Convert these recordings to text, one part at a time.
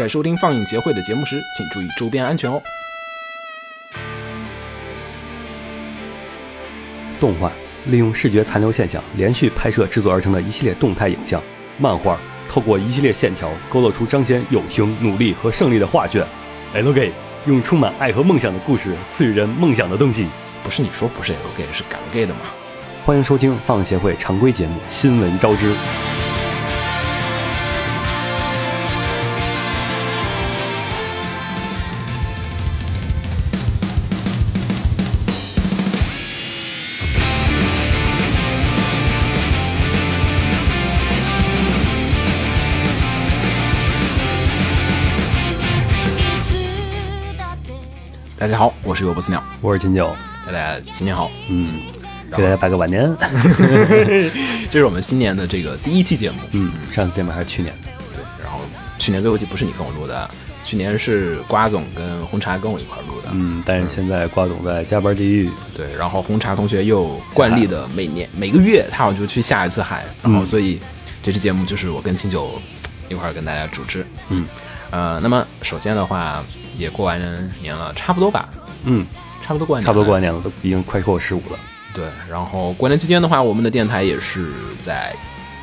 在收听放映协会的节目时，请注意周边安全哦。动画利用视觉残留现象连续拍摄制作而成的一系列动态影像；漫画透过一系列线条勾勒出彰显友情、努力和胜利的画卷。L G 用充满爱和梦想的故事赐予人梦想的东西。不是你说不是 L gay 是敢 gay 的吗？欢迎收听放映协会常规节目《新闻招之》。我是尤波斯鸟，我是秦九，大家新年好。嗯，给大家拜个晚年。这是我们新年的这个第一期节目。嗯，上次节目还是去年的。对，然后去年最后一期不是你跟我录的，去年是瓜总跟红茶跟我一块录的。嗯，但是现在瓜总在加班地狱。对，然后红茶同学又惯例的每年每个月他好像就去下一次海，然后所以这期节目就是我跟清九一块儿跟大家主持。嗯，呃，那么首先的话也过完年了，差不多吧。嗯，差不多过完年，差不多过完年了，都已经快过十五了。对，然后过年期间的话，我们的电台也是在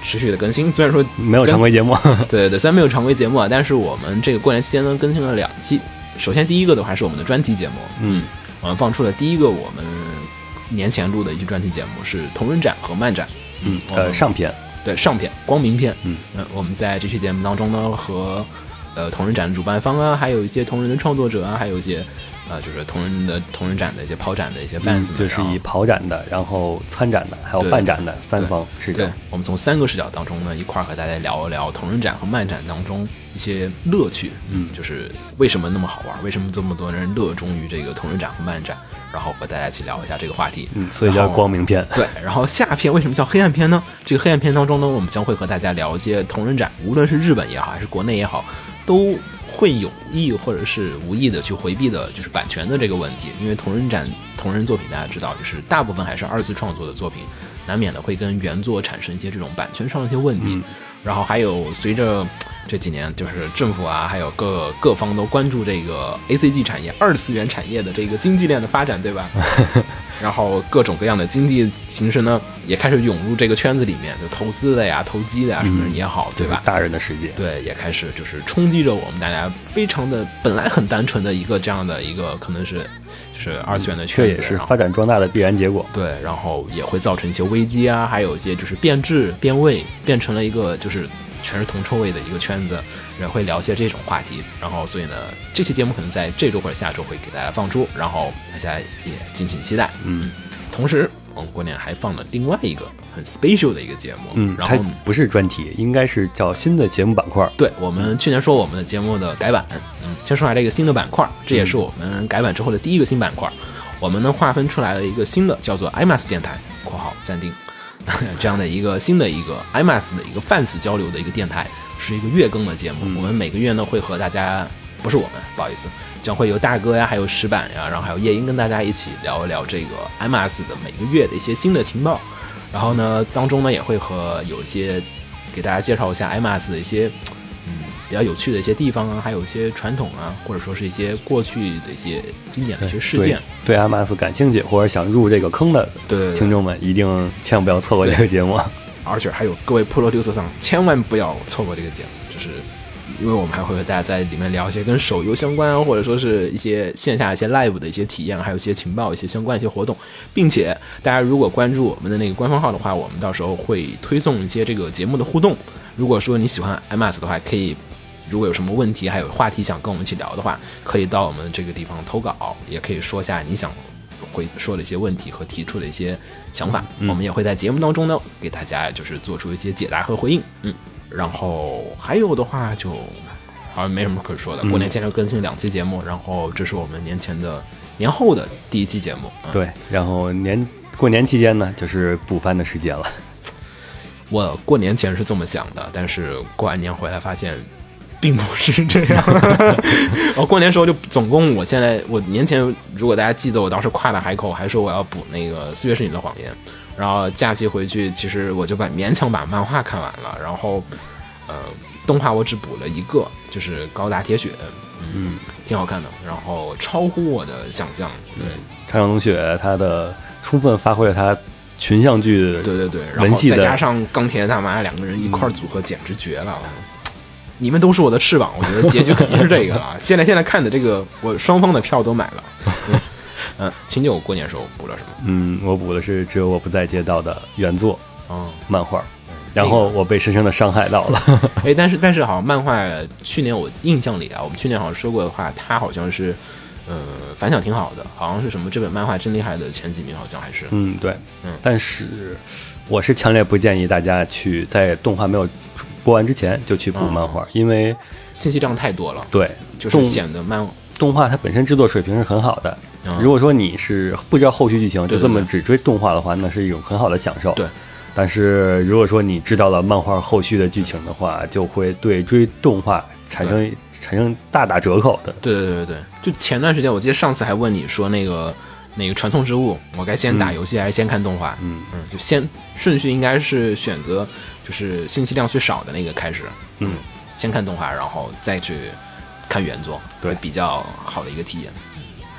持续的更新，虽然说没有常规节目。对对对，虽然没有常规节目啊，但是我们这个过年期间呢，更新了两期。首先第一个的话是我们的专题节目，嗯，我们放出了第一个我们年前录的一期专题节目是同人展和漫展，嗯，呃，上篇，对上篇光明篇，嗯。嗯，我们在这期节目当中呢，和呃同人展的主办方啊，还有一些同人的创作者啊，还有一些呃就是同人的同人展的一些跑展的一些 fans，、嗯就是以跑展的，然后参展的，还有办展的三方视角对。，我们从三个视角当中呢，一块儿和大家聊一聊同人展和漫展当中一些乐趣，嗯就是为什么那么好玩，为什么这么多人热衷于这个同人展和漫展，然后和大家一起聊一下这个话题。嗯，所以叫光明篇。对，然后下篇为什么叫黑暗篇呢？这个黑暗篇当中呢，我们将会和大家聊一些同人展，无论是日本也好，还是国内也好，都会有意或者是无意的去回避的，就是版权的这个问题。因为同人展、同人作品，大家知道，就是大部分还是二次创作的作品，难免的会跟原作产生一些这种版权上的一些问题。然后还有随着这几年，就是政府啊，还有各各方都关注这个 A C G 产业、二次元产业的这个经济链的发展，对吧？然后各种各样的经济形式呢，也开始涌入这个圈子里面，就投资的呀、投机的呀什么也好，对吧？大人的世界。对，也开始就是冲击着我们大家非常的本来很单纯的一个这样的一个可能是就是二次元的这圈子，然后也是发展壮大的必然结果。对，然后也会造成一些危机啊，还有一些就是变质、变味，变成了一个就是全是铜臭味的一个圈子，也会聊一些这种话题。然后所以呢，这期节目可能在这周或者下周会给大家放出，然后大家也敬请期待。嗯同时，我们过年还放了另外一个很 special 的一个节目，嗯，然后不是专题，应该是叫新的节目板块。对我们去年说我们的节目的改版，嗯，先说下这个新的板块，这也是我们改版之后的第一个新板块。我们呢划分出来了一个新的叫做 IMAS 电台（括号暂定 ）这样的一个新的一个 IMAS 的一个 fans 交流的一个电台，是一个月更的节目。我们每个月呢会和大家，不是我们，不好意思，将会有大哥呀，还有石板呀，然后还有夜莺跟大家一起聊一聊这个 IMAS 的每个月的一些新的情报。然后呢，当中呢也会和有一些给大家介绍一下 IMAS 的一些嗯比较有趣的一些地方啊，还有一些传统啊，或者说是一些过去的一些经典的一些事件。对对 MS 感兴趣或者想入这个坑的对听众们，一定千万不要错过这个节目。而且还有各位 producer 上千万不要错过这个节目，就是因为我们还会和大家在里面聊一些跟手游相关啊，或者说是一些线下一些 live 的一些体验，还有一些情报、一些相关一些活动，并且大家如果关注我们的那个官方号的话，我们到时候会推送一些这个节目的互动。如果说你喜欢 MS 的话，可以。如果有什么问题，还有话题想跟我们一起聊的话，可以到我们这个地方投稿，也可以说下你想会说的一些问题和提出的一些想法，我们也会在节目当中呢给大家就是做出一些解答和回应。嗯，然后还有的话就好像没什么可说的，过年前就更新两期节目，然后这是我们年前的年后的第一期节目。嗯、对，然后年过年期间呢，就是补番的时间了。我过年前是这么想的，但是过完年回来发现。并不是这样，我 过年时候就总共，我现在我年前如果大家记得，我当时跨了海口，还说我要补那个《四月是你的谎言》，然后假期回去，其实我就把勉强把漫画看完了，然后呃动画我只补了一个，就是高达铁血，嗯，挺好看的，然后超乎我的想象，对长江冬雪它的充分发挥了它群像剧对对对，然后再加上钢铁大妈两个人一块组合，简直绝了。你们都是我的翅膀，我觉得结局肯定是这个啊！现在现在看的这个，我双方的票都买了。嗯。嗯，秦九过年时候补了什么？嗯，我补的是《只有我不在街道》的原作嗯，漫画，然后我被深深的伤害到了。哎，但是但是好像漫画去年我印象里啊，我们去年好像说过的话，它好像是呃反响挺好的，好像是什么这本漫画真厉害的前几名，好像还是。嗯，对，嗯。但是我是强烈不建议大家去在动画没有播完之前就去补漫画，因为信息量太多了，对就是显得漫动画它本身制作水平是很好的。嗯如果说你是不知道后续剧情，就这么只追动画的话，那是一种很好的享受。对。但是如果说你知道了漫画后续的剧情的话，就会对追动画产生产生大打折扣的。对对对对对，就前段时间我记得上次还问你说那个那个传送之物，我该先打游戏还是先看动画？嗯嗯，就先顺序应该是选择就是信息量最少的那个开始，嗯，先看动画，然后再去看原作，对比较好的一个体验。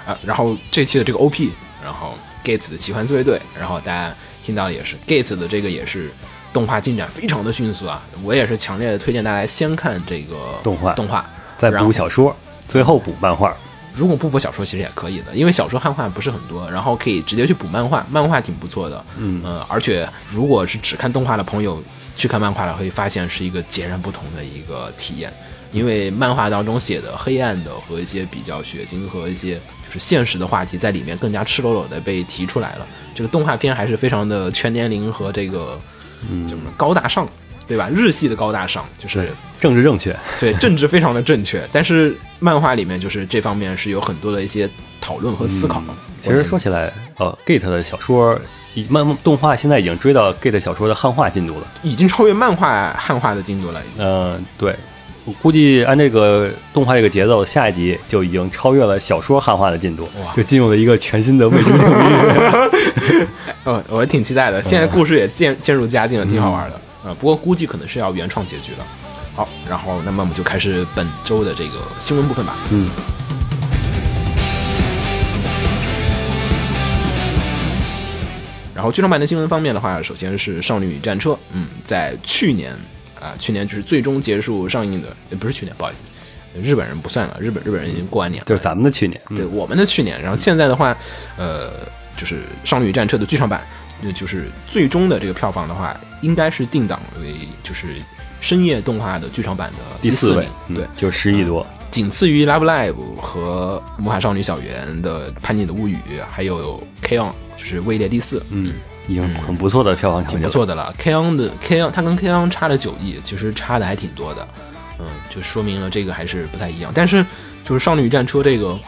啊，然后这期的这个 OP，然后 Gates 的奇幻自卫队，然后大家听到的也是 Gates 的这个也是动画进展非常的迅速啊，我也是强烈的推荐大家先看这个动画动画，再补小说，最后补漫画。如果不补小说，其实也可以的，因为小说汉化不是很多，然后可以直接去补漫画，漫画挺不错的。嗯呃，而且如果是只看动画的朋友去看漫画了，会发现是一个截然不同的一个体验，因为漫画当中写的黑暗的和一些比较血腥和一些就是现实的话题在里面更加赤裸裸的被提出来了。这个动画片还是非常的全年龄和这个嗯，叫什么高大上，对吧？日系的高大上，就是，政治正确。对，政治非常的正确，但是漫画里面就是这方面是有很多的一些讨论和思考。其实说起来，呃，Gate 的小说，以漫动画现在已经追到 Gate 小说的汉化进度了。已经超越漫画汉化的进度了，已经。嗯、对，我估计按这个动画这个节奏，下一集就已经超越了小说汉化的进度哇，就进入了一个全新的未知领域。呃，我挺期待的。现在故事也渐渐入佳境了，挺好玩的。呃，不过估计可能是要原创结局了。好，然后那么我们就开始本周的这个新闻部分吧。嗯，然后剧场版的新闻方面的话，首先是《少女与战车》，嗯，在去年啊、去年就是最终结束上映的，呃不是去年，不好意思，日本人不算了，日本日本人已经过完年了，就是咱们的去年。对我们的去年，然后现在的话，呃，就是《少女与战车》的剧场版，呃就是最终的这个票房的话，应该是定档为就是深夜动画的剧场版的第四位名，对，嗯就十亿多。仅次于《Love Live》和《魔法少女小圆》的《叛逆的物语》，还有《K on》，就是位列第四，嗯，已经很不错的票房成挺。不错的了。K on 的 K on，它跟 K on 差了九亿，其实差的还挺多的，嗯，就说明了这个还是不太一样。但是就是《少女战车》这个，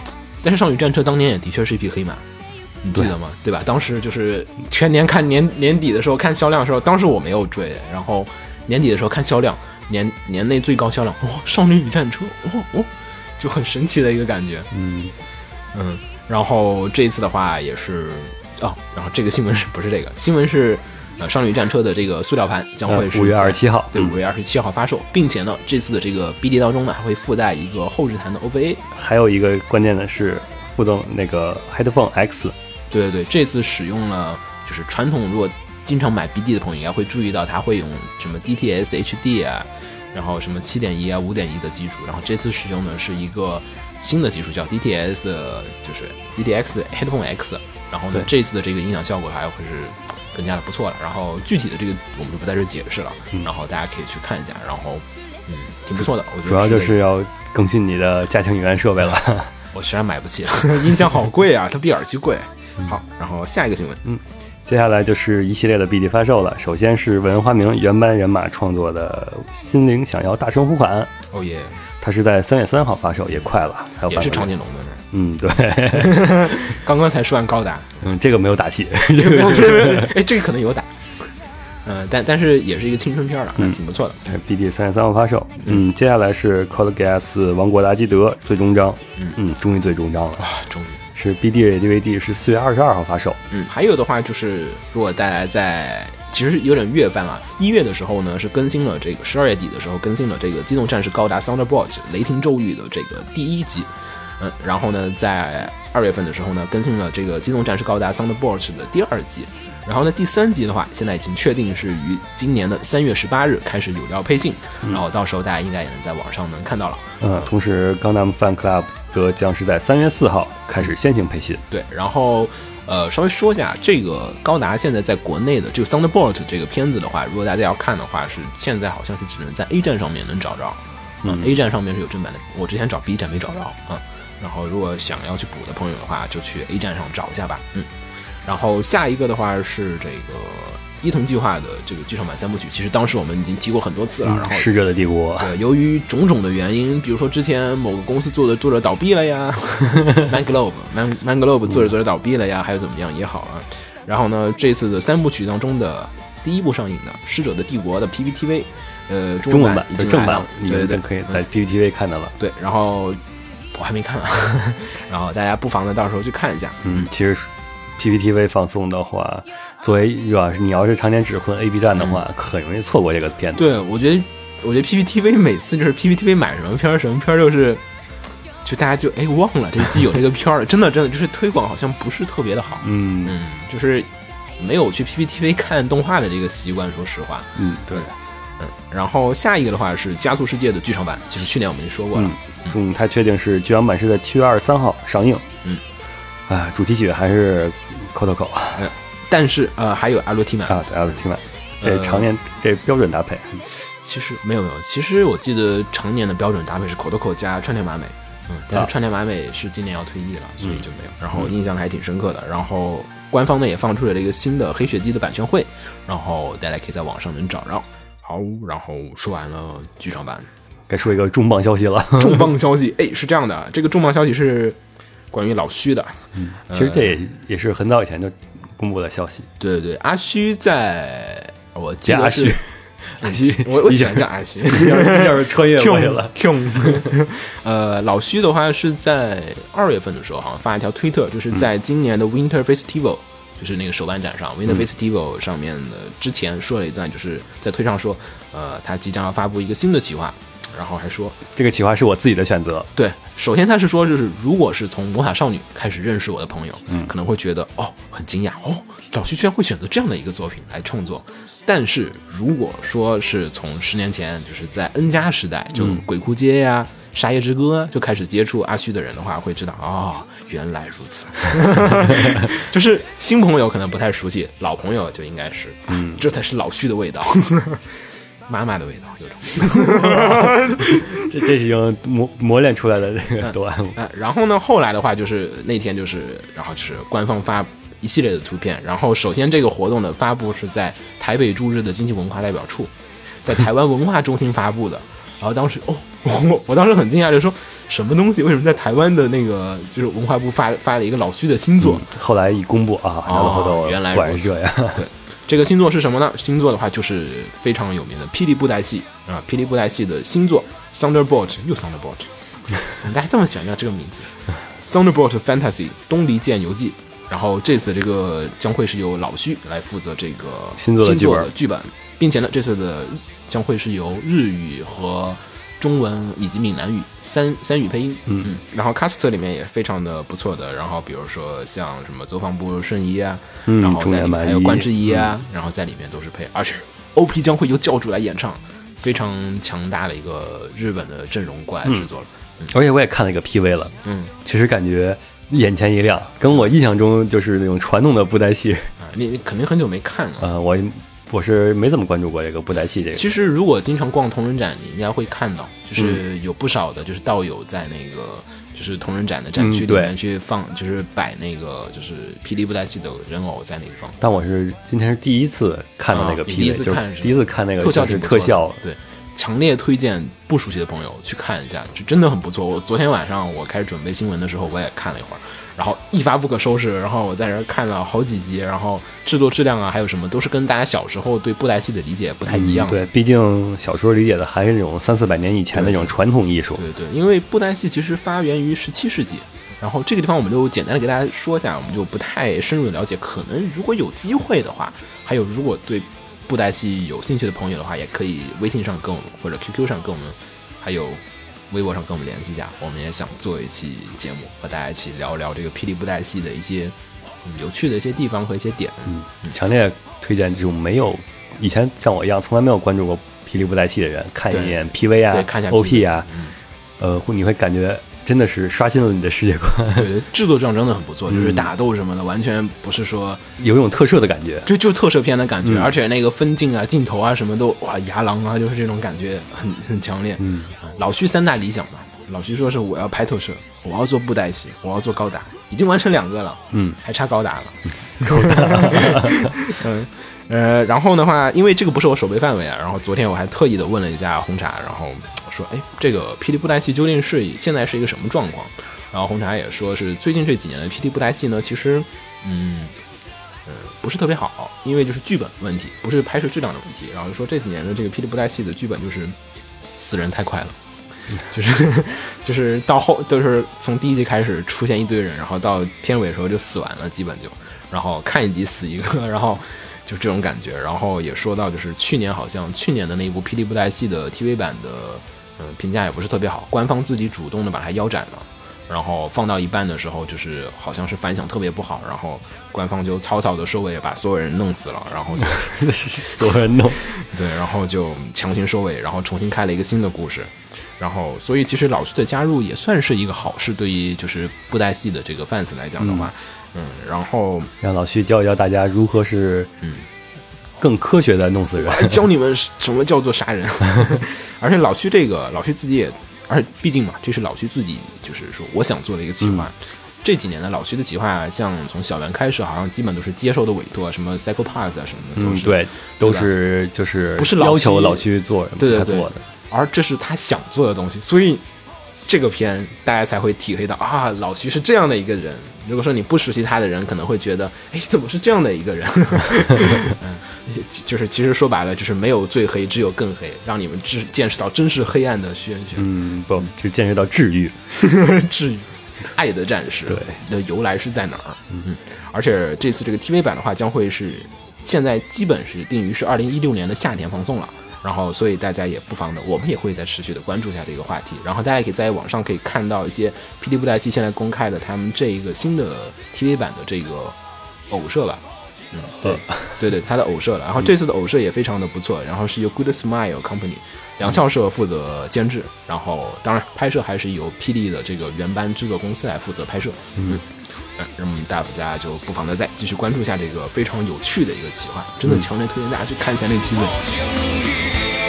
但是《少女战车》当年也的确是一匹黑马，你记得吗？对吧？当时就是全年看年年底的时候看销量的时候，当时我没有追，然后年底的时候看销量，年年内最高销量，哇，《少女与战车》，哇哦，就很神奇的一个感觉。嗯，嗯，然后这次的话也是哦，然后这个新闻是不是这个新闻是呃《商旅战车》的这个塑料盘将会是呃5月二十七号对，嗯五月二十七号发售，并且呢，这次的这个 BD 当中呢还会附带一个后置弹的 OVA。还有一个关键的是附赠那个 Headphone X。对对对，这次使用了就是传统如果经常买 BD 的朋友应该会注意到，它会用什么 DTS HD 啊，然后什么七点一啊、五点一的技术，然后这次使用的是一个新的技术叫 DTS，呃就是 DTX Headphone X，然后呢这次的这个音响效果还会是更加的不错了。然后具体的这个我们就不在这儿解释了，然后大家可以去看一下，然后嗯挺不错的，我觉得主要就是要更新你的家庭影院设备了。我实在买不起，音响好贵啊，它比耳机贵。好，然后下一个新闻。嗯接下来就是一系列的 BD 发售了。首先是文花明原班人马创作的《心灵想要大声呼喊》，哦耶，它是在三月三号发售，也快了，还有也是。长颈龙的呢。嗯，对，刚刚才说完高达，嗯，这个没有打戏，这个，哎，这个可能有打，嗯、但但是也是一个青春片了，嗯。挺不错的。BD 三十三号发售。嗯，接下来是 Code Geass 王国达基德最终章，嗯。嗯，终于最终章了，啊，终于，是 BD DVD 是四月二十二号发售。嗯，还有的话就是，如果大家在其其实有点月番啊。一月的时候呢是更新了这个，十二月底的时候更新了这个《机动战士高达 Thunderbolt》雷霆咒语的这个第一集，嗯，然后呢在二月份的时候呢更新了这个《机动战士高达 Thunderbolt》的第二集。然后呢，第三集的话，现在已经确定是于今年的三月十八日开始有料配信，然后到时候大家应该也能在网上能看到了。嗯，同时，《钢弹 Fan Club》则将是在三月四号开始先行配信。对，然后呃，稍微说一下，这个高达现在在国内的这个《Thunderbolt》这个片子的话，如果大家要看的话，是现在好像是只能在 A 站上面能找着，嗯，A 站上面是有正版的，我之前找 B 站没找着啊。然后如果想要去补的朋友的话，就去 A 站上找一下吧，嗯。然后下一个的话是这个伊藤计划的这个剧场版三部曲，其实当时我们已经提过很多次了。然后逝者的帝国，对，由于种种的原因，比如说之前某个公司做的作者倒闭了呀，Man Globe，Man Man Globe 做着做着倒闭了呀，还有怎么样也好啊。然后呢，这次的三部曲当中的第一部上映的《逝者的帝国》的 PPTV，呃，中文版已经正版了，对对对，可以在 PPTV 看到了。对，然后我还没看完，然后大家不妨呢到时候去看一下。嗯，其实。PPTV 放送的话，作为要是你要是常年只混 A B 站的话，很容易错过这个片子。对，我觉得，我觉得 PPTV 每次就是 PPTV 买什么片儿，什么片儿就是，就大家就哎忘了这季有这个片儿了，真的真的就是推广好像不是特别的好。嗯嗯，就是没有去 PPTV 看动画的这个习惯，说实话。嗯，对。嗯，然后下一个的话是《加速世界》的剧场版，其实去年我们已经说过了。嗯，它确定是剧场版是在七月二十三号上映。嗯。啊，主题曲还是。口头口，嗯，但是呃，还有阿罗提曼啊，对阿罗提曼，这常年这标准搭配，其实没有没有，其实我记得常年的标准搭配是口头口加川田麻美，嗯，但是川田麻美是今年要退役了，所以就没有。然后印象还挺深刻的。然后官方呢也放出了这个新的黑血姬的版权会，然后大家可以在网上能找着。好，然后说完了剧场版，该说一个重磅消息了。重磅消息，哎，是这样的，这个重磅消息是。关于老虚的，嗯，其实这也也是很早以前就公布的消息。对对对，阿虚在，我记得是 阿虚，我我喜欢叫阿虚，要是穿越过去了。呃，老虚的话是在二月份的时候，好像发一条推特，就是在今年的 Winter Festival，就是那个手办展上，Winter Festival 上面的之前说了一段，就是在推上说，呃，他即将要发布一个新的企划。然后还说这个企划是我自己的选择。对，首先他是说，就是如果是从魔法少女开始认识我的朋友，嗯，可能会觉得哦很惊讶哦，老徐居然会选择这样的一个作品来创作。但是如果说是从十年前，就是在 N 加时代，就鬼哭街呀、沙夜之歌就开始接触阿虚的人的话，会知道哦，原来如此。就是新朋友可能不太熟悉，老朋友就应该是，嗯，这才是老徐的味道。妈妈的味道有种，这这已经磨磨练出来的这个段。哎，然后呢，后来的话就是那天就是，然后就是官方发一系列的图片。然后首先这个活动的发布是在台北驻日的经济文化代表处，在台湾文化中心发布的。然后当时哦，我我当时很惊讶，就说什么东西？为什么在台湾的那个就是文化部发发了一个老徐的新作？后来一公布啊，然后原来果是这样。对。这个星座是什么呢？星座的话就是非常有名的霹雳布袋戏啊，霹雳布袋戏的星座 Thunderbolt 又 Thunderbolt，怎么大家这么喜欢叫这个名字？Thunderbolt Fantasy 东离剑游记。然后这次这个将会是由老徐来负责这个星座的剧本，并且呢，这次的将会是由日语和。中文以及闽南语三三语配音，嗯。嗯，然后 cast 里面也非常的不错的，然后比如说像什么走访部顺一啊，嗯然后在里面还有关之一啊，然后在里面都是配，而且 OP 将会由教主来演唱，非常强大的一个日本的阵容过来制作了，而且我也看了一个 PV 了，嗯，其实感觉眼前一亮，跟我印象中就是那种传统的布袋戏。啊，你你肯定很久没看了，呃，我。我是没怎么关注过这个布袋戏这个。其实如果经常逛同人展，你应该会看到，就是有不少的，就是道友在那个就是同人展的展区里面去放，就是摆那个就是霹雳布袋戏的人偶在那地方。但我是今天是第一次看到那个霹雳，就是第一次看那个特效挺特效。对，强烈推荐不熟悉的朋友去看一下，就真的很不错。我昨天晚上我开始准备新闻的时候，我也看了一会儿。然后一发不可收拾，然后我在这看了好几集，然后制作质量啊，还有什么都是跟大家小时候对布袋戏的理解不太一样。对，毕竟小时候理解的还是那种三四百年以前的那种传统艺术。对对，因为布袋戏其实发源于十七世纪，然后这个地方我们就简单的给大家说一下，我们就不太深入的了解。可能如果有机会的话，还有如果对布袋戏有兴趣的朋友的话，也可以微信上跟我们或者 QQ 上跟我们，还有微博上跟我们联系一下。我们也想做一期节目，和大家一起聊聊这个霹雳布袋戏的一些、嗯有趣的一些地方和一些点。嗯，强烈推荐这种没有以前像我一样从来没有关注过霹雳布袋戏的人，看一眼 PV 啊对，看一下 OP 啊，嗯呃，会你会感觉真的是刷新了你的世界观，对，制作上真的很不错，就是嗯打斗什么的，完全不是说有一种特摄的感觉。就就特摄片的感觉，嗯而且那个分镜啊、镜头啊什么都哇牙狼啊，就是这种感觉很很强烈。嗯啊老徐三大理想嘛，老徐说是我要拍特摄，我要做布袋戏，我要做高达，已经完成两个了，嗯，还差高达了。嗯呃，然后的话，因为这个不是我手背范围啊，然后昨天我还特意的问了一下红茶，然后说，哎，这个霹雳布袋戏究竟是现在是一个什么状况？然后红茶也说是最近这几年的霹雳布袋戏呢，其实，嗯。呃，不是特别好，因为就是剧本问题，不是拍摄质量的问题。然后就说这几年的这个霹雳布袋戏的剧本就是死人太快了，就是就是到后就是从第一集开始出现一堆人，然后到片尾的时候就死完了，基本就，然后看一集死一个，然后就这种感觉。然后也说到就是去年好像去年的那一部霹雳布袋戏的 TV 版的，嗯、评价也不是特别好，官方自己主动的把它腰斩了。然后放到一半的时候，就是好像是反响特别不好，然后官方就草草的收尾，把所有人弄死了，然后就 所有人弄，对，然后就强行收尾，然后重新开了一个新的故事，然后所以其实老徐的加入也算是一个好事，对于就是布袋戏的这个 fans 来讲的话，嗯然后让老徐教一教大家如何是嗯更科学的弄死人。还 教你们什么叫做杀人，而且老徐这个老徐自己也，而且毕竟嘛，这是老徐自己就是说我想做的一个企划。这几年的老徐的企划，像从小圆开始，好像基本都是接受的委托，什么 Psycho Pass 啊什么的，都嗯，是、对，都是就是不是要求老徐做对对对他做的。而这是他想做的东西，所以这个片大家才会体会到啊，老徐是这样的一个人。如果说你不熟悉他的人，可能会觉得，哎，怎么是这样的一个人？嗯，就是其实说白了，就是没有最黑，只有更黑，让你们知见识到真实黑暗的轩辕，嗯，不，就见识到治愈。治愈爱的战士对的由来是在哪儿？嗯，而且这次这个 TV 版的话，将会是现在基本是定于是二零一六年的夏天放送了。然后，所以大家也不妨的，我们也会再持续的关注一下这个话题。然后，大家可以在网上可以看到一些霹雳布袋戏现在公开的他们这一个新的 TV 版的这个偶设吧。嗯，对，对对，他的偶社了。然后这次的偶社也非常的不错，然后是由 Good Smile Company 梁校社负责监制，然后当然拍摄还是由霹雳的这个原班制作公司来负责拍摄。嗯，嗯，那么大家就不妨的再继续关注一下这个非常有趣的一个企划，真的强烈推荐大家去看一下那个。嗯，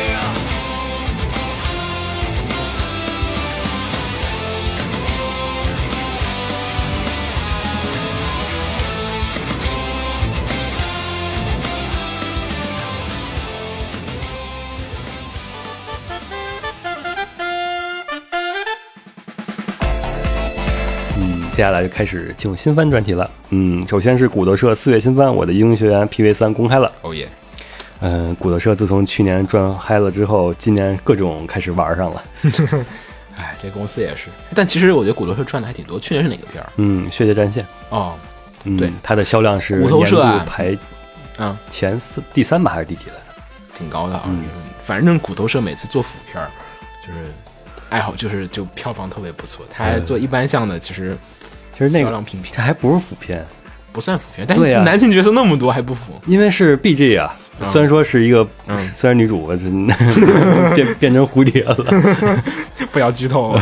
接下来就开始进入新番专题了。嗯，首先是骨头社四月新番《我的英雄学院 PV 三》公开了。哦耶！嗯，骨头社自从去年赚嗨了之后，今年各种开始玩上了。哎，这公司也是，但其实我觉得骨头社赚的还挺多。去年是哪个片儿？嗯，血界战线，哦，嗯，对，它的销量是骨头年度排嗯，前四、第三吧，还是第几来着？挺高的啊。嗯反正骨头社每次做腐片儿，就是爱好就是就票房特别不错。他还做一般项的，其实其实那个量平平，这还不是腐片，不算腐片。但是男性角色那么多还不腐，因为是 BG 啊。嗯虽然说是一个，嗯虽然女主变变成蝴蝶了，不要剧透。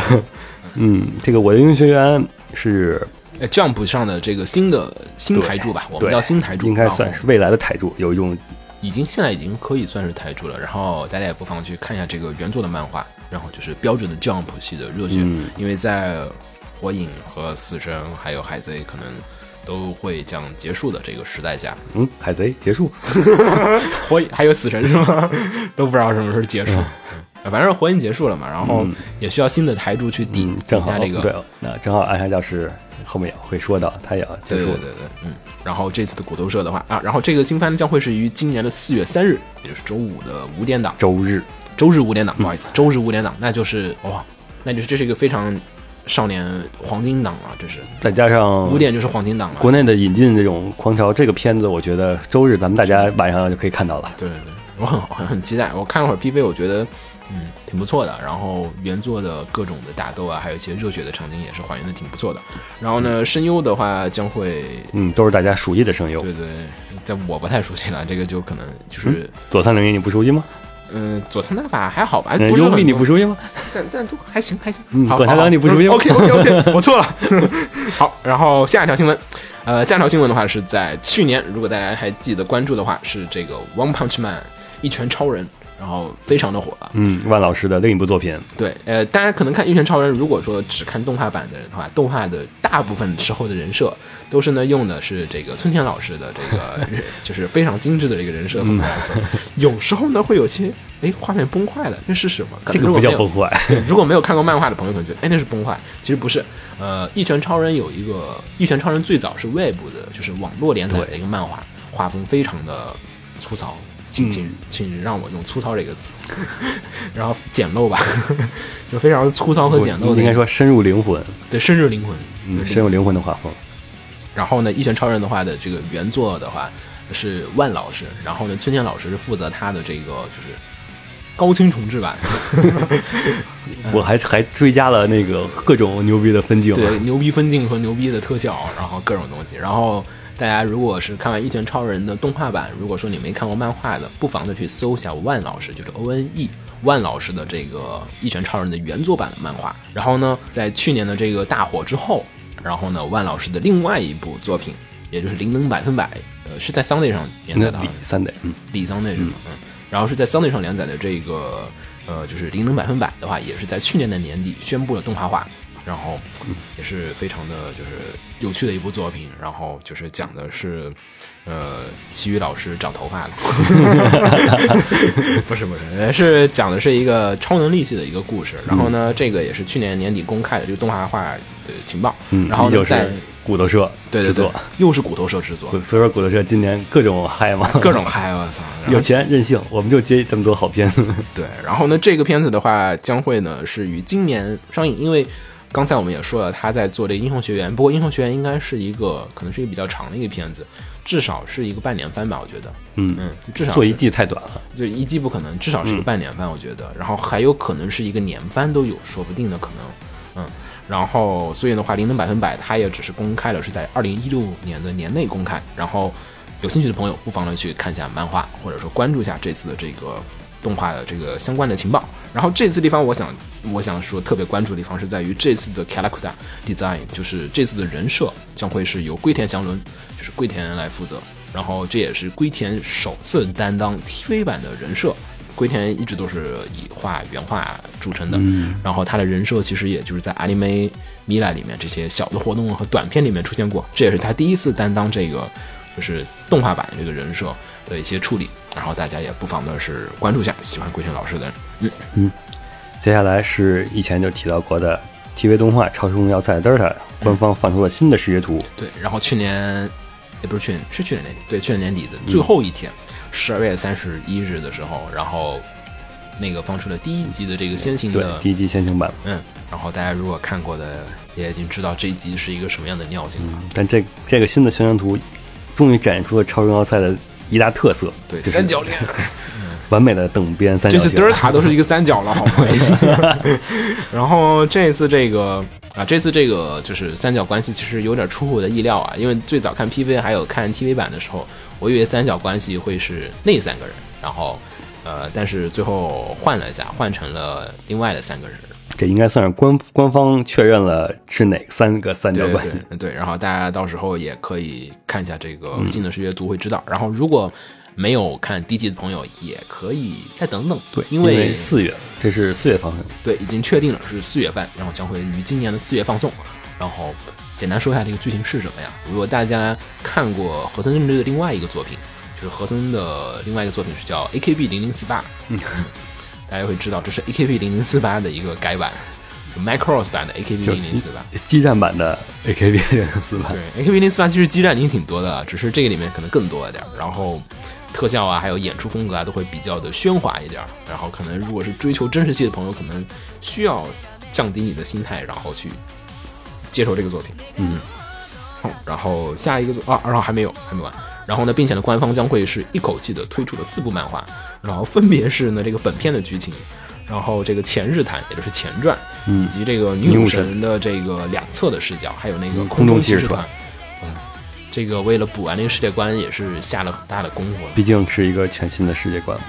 嗯，这个我的英雄学院是呃，Jump 上的这个新的新台柱吧，我们叫新台柱，应该算是未来的台柱，有一种已经现在已经可以算是台柱了。然后大家也不妨去看一下这个原作的漫画，然后就是标准的 Jump 系的热血，嗯。因为在火影和死神还有海贼可能都会将结束的这个时代下，嗯，海贼结束，火影还有死神是吗？都不知道什么时候结束。嗯。反正火影结束了嘛，然后嗯。也需要新的台柱去顶嗯，正好下这个。对，那正好暗杀教室后面也会说到，他也要结束。了。对对对对，嗯。然后这次的骨头社的话啊，然后这个新番将会是于今年的四月三日，也就是周五的五点档，周日，周日五点档，不好意思，周日五点档，那就是哇，那就是这是一个非常少年黄金档啊，这是再加上五点就是黄金档了。国内的引进这种狂潮，这个片子我觉得周日咱们大家晚上就可以看到了。对对对，我很很很期待。我看了会儿 PV，我觉得嗯挺不错的。然后原作的各种的打斗啊，还有一些热血的场景也是还原的挺不错的。然后呢，声优的话将会嗯，都是大家熟悉的声优。对对，在我不太熟悉了，这个就可能就是佐仓绫音你不熟悉吗？嗯，佐仓大法还好吧？嗯不是很优米你不熟悉吗？但但都还行还行。嗯好，管他刚你不熟悉吗 OK OK OK，我错了。好，然后下一条新闻，呃，下一条新闻的话是在去年，如果大家还记得关注的话，是这个《One Punch Man》一拳超人，然后非常的火了。嗯，万老师的另一部作品。对，呃，大家可能看《一拳超人》，如果说只看动画版的人的话，动画的大部分时候的人设都是呢用的是这个村田老师的这个 就是非常精致的这个人设风格来做，有时候呢会有些哎画面崩坏了，那是什么？这个不叫崩坏，如果没有看过漫画的朋友，可能觉得哎那是崩坏，其实不是。呃，《一拳超人》有一个《一拳超人》最早是 Web 的，就是网络连载的一个漫画，画风非常的粗糙，请请请让我用粗糙这个词，然后简陋吧，就非常粗糙和简陋的，应该说深入灵魂，对深入灵魂。嗯，深入灵魂的画风。然后呢，《一拳超人》的话的这个原作的话是万老师，然后呢，村田老师是负责他的这个就是高清重制版，我还 还追加了那个各种牛逼的分镜。对，牛逼分镜和牛逼的特效，然后各种东西。然后大家如果是看完《一拳超人》的动画版，如果说你没看过漫画的，不妨的去搜一下万老师，就是 O N E 万老师的这个《一拳超人》的原作版的漫画。然后呢，在去年的这个大火之后，然后呢，万老师的另外一部作品，也就是《灵能百分百》，呃，是在 Sunday 上连载的 Sunday，，嗯，李桑那是吗？嗯，然后是在 Sunday 上连载的这个呃，就是《灵能百分百》的话，也是在去年的年底宣布了动画化，然后也是非常的就是有趣的一部作品，然后就是讲的是。呃，奇遇老师长头发了，不是不是，是讲的是一个超能力系的一个故事。然后呢，这个也是去年年底公开的这个动画化的情报。嗯，然后就，在是骨头社对对对制作，，又是骨头社制作，所以说骨头社今年各种嗨嘛，各种嗨，我操！有钱任性，我们就接这么多好片子。对，然后呢，这个片子的话将会呢是于今年上映，因为刚才我们也说了，他在做这个《英雄学院》，不过《英雄学院》应该是一个可能是一个比较长的一个片子，至少是一个半年番吧，我觉得，嗯，嗯，至少做一季太短了。就一季不可能，至少是个半年番，我觉得，然后还有可能是一个年番都有，说不定的可能，嗯，然后所以的话，《灵能百分百》它也只是公开了是在二零一六年的年内公开，然后有兴趣的朋友不妨呢去看一下漫画，或者说关注一下这次的这个动画的这个相关的情报。然后这次地方，我想我想说特别关注的地方是在于这次的 character design，就是这次的人设将会是由龟田祥伦，就是龟田来负责。然后这也是龟田首次担当 TV 版的人设。龟田一直都是以画原画著称的，然后他的人设其实也就是在 Anime Mila 里面这些小的活动和短片里面出现过，这也是他第一次担当这个就是动画版这个人设的一些处理。然后大家也不妨的是关注一下喜欢龟田老师的人，嗯，接下来是以前就提到过的 TV 动画《超时空要塞 Delta》，官方放出了新的视觉图。对。然后去年也不是去年，是去年年底，对，去年年底的最后一天，十二、月三十一日的时候，然后那个放出了第一集的这个先行对的，第一集先行版。嗯，然后大家如果看过的，也已经知道这一集是一个什么样的尿性了。但这这个新的宣传图，终于展现出了超时空要塞的一大特色，对，就是三角恋，完美的等边三这次角形。德尔塔都是一个三角了，好吗？然后这次这个啊，这次这个就是三角关系，其实有点出乎我的意料啊，因为最早看 PV 还有看 TV 版的时候，我以为三角关系会是那三个人，然后呃，但是最后换了一下，换成了另外的三个人。这应该算是官官方确认了是哪三个三角对关系。对对，然后大家到时候也可以看一下这个新的视觉图，会知道。然后如果没有看第一季的朋友，也可以再等等。对，因为四月，这是四月放送。对已经确定了是四月份，然后将会于今年的四月放送。然后简单说一下这个剧情是什么呀？如果大家看过和森正治的另外一个作品，就是和森的另外一个作品是叫 AKB 零零四八，嗯，大家会知道这是 AKB 零零四八的一个改版。Macross 版的 AKB 就零零四八，基站版的 AKB 零零四八。对，AKB 零四八其实基站已经挺多的了，只是这个里面可能更多一点儿。然后特效啊，还有演出风格啊，都会比较的喧哗一点儿。然后可能如果是追求真实系的朋友，可能需要降低你的心态，然后去接受这个作品。嗯，好，然后下一个作啊，然后还没有，还没完。然后呢，并且呢，官方将会是一口气的推出了四部漫画，然后分别是呢这个本片的剧情，然后这个前日谈，也就是前传，嗯以及这个女武神的这个两侧的视角，还有那个嗯空中骑士团。嗯，这个为了补完那个世界观，也是下了很大的功夫了。毕竟是一个全新的世界观嘛，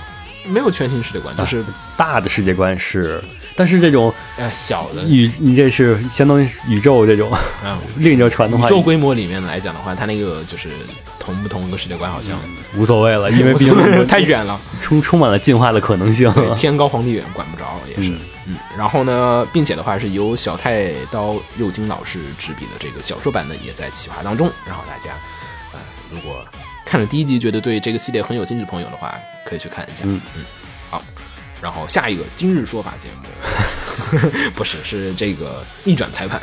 没有全新世界观，就是大的世界观是，但是这种呃小的宇，你这是相当于宇宙这种啊。另一条船的话，宇宙规模里面来讲的话，它那个就是同不同一个世界观，好像无所谓了，因为毕竟 太远了。充充满了进化的可能性。对，天高皇帝远，管不着也是。嗯嗯，然后呢，并且的话是由小太刀右京老师执笔的这个小说版呢，也在企划当中。然后大家，呃，如果看了第一集觉得对这个系列很有兴趣的朋友的话，可以去看一下。嗯嗯，好。然后下一个今日说法节目，不是是这个逆转裁判。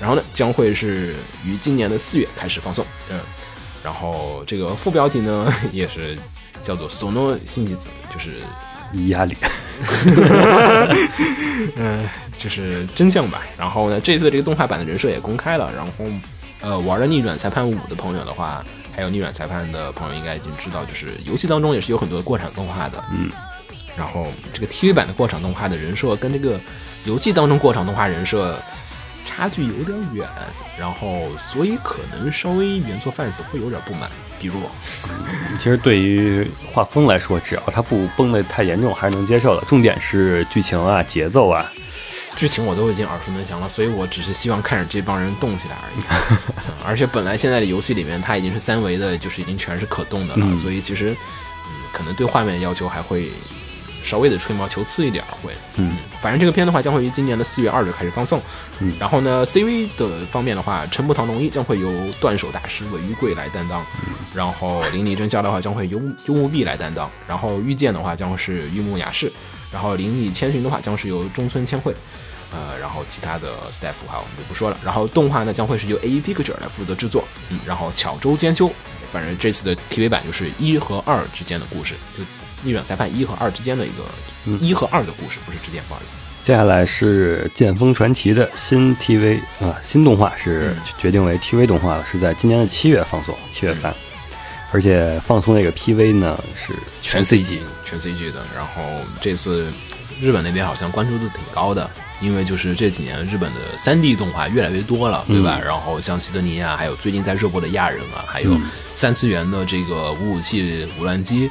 然后呢，将会是于今年的四月开始放送。嗯，然后这个副标题呢，也是叫做“索诺辛吉子”，就是压力，嗯，就是真相吧。然后呢，这次这个动画版的人设也公开了。然后，呃，玩了《逆转裁判五》的朋友的话，还有《逆转裁判》的朋友应该已经知道，就是游戏当中也是有很多过场动画的。嗯，然后这个 TV 版的过场动画的人设跟这个游戏当中过场动画人设差距有点远，然后所以可能稍微原作 fans 会有点不满。比如我，其实对于画风来说，只要它不崩的太严重，还是能接受的。重点是剧情啊、节奏啊。剧情我都已经耳熟能详了，所以我只是希望看着这帮人动起来而已。嗯 而且本来现在的游戏里面它已经是三维的，就是已经全是可动的了，嗯所以其实嗯，可能对画面的要求还会稍微的吹毛求疵一点会。嗯，反正这个片的话将会于今年的四月二日开始放送。嗯然后呢，CV 的方面的话，陈木堂龙一将会由断手大师尾鱼贵来担当，然后林里真宵的话将会由幽木碧来担当，然后御剑的话将是玉木雅士，然后林里千寻的话将是由中村千惠。呃，然后其他的 staff 哈我们就不说了。然后动画呢将会是由 A E Picture 来负责制作，嗯，然后巧周兼修。反正这次的 TV 版就是一和二之间的故事，就逆转裁判一和二之间的一个、嗯一和二的故事，不是之间，不好意思。接下来是《剑锋传奇》的新 TV 啊、新动画是嗯决定为 TV 动画了，是在今年的七月放送，七月番。而且放送那个 PV 呢是全 CG，全 CG 的。然后这次日本那边好像关注度挺高的，因为就是这几年日本的3 D 动画越来越多了，对吧？然后像西德尼亚，还有最近在热播的亚人啊，还有嗯三次元的这个五武器无乱机，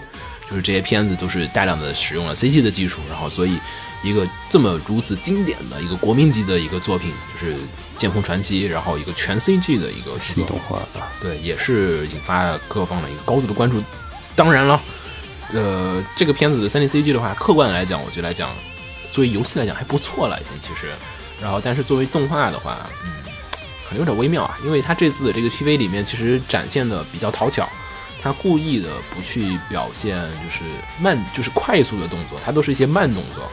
就是这些片子都是大量的使用了 CG 的技术，然后所以一个这么如此经典的一个国民级的一个作品，就是《剑锋传奇》，然后一个全 CG 的一个新动画啊，对，也是引发各方的一个高度的关注。当然了，呃，这个片子的 3D CG 的话，客观来讲，我觉得来讲，作为游戏来讲还不错了，已经其实。然后，但是作为动画的话，嗯，可能有点微妙啊，因为它这次的这个 PV 里面其实展现的比较讨巧，它故意的不去表现就是慢，就是快速的动作，它都是一些慢动作。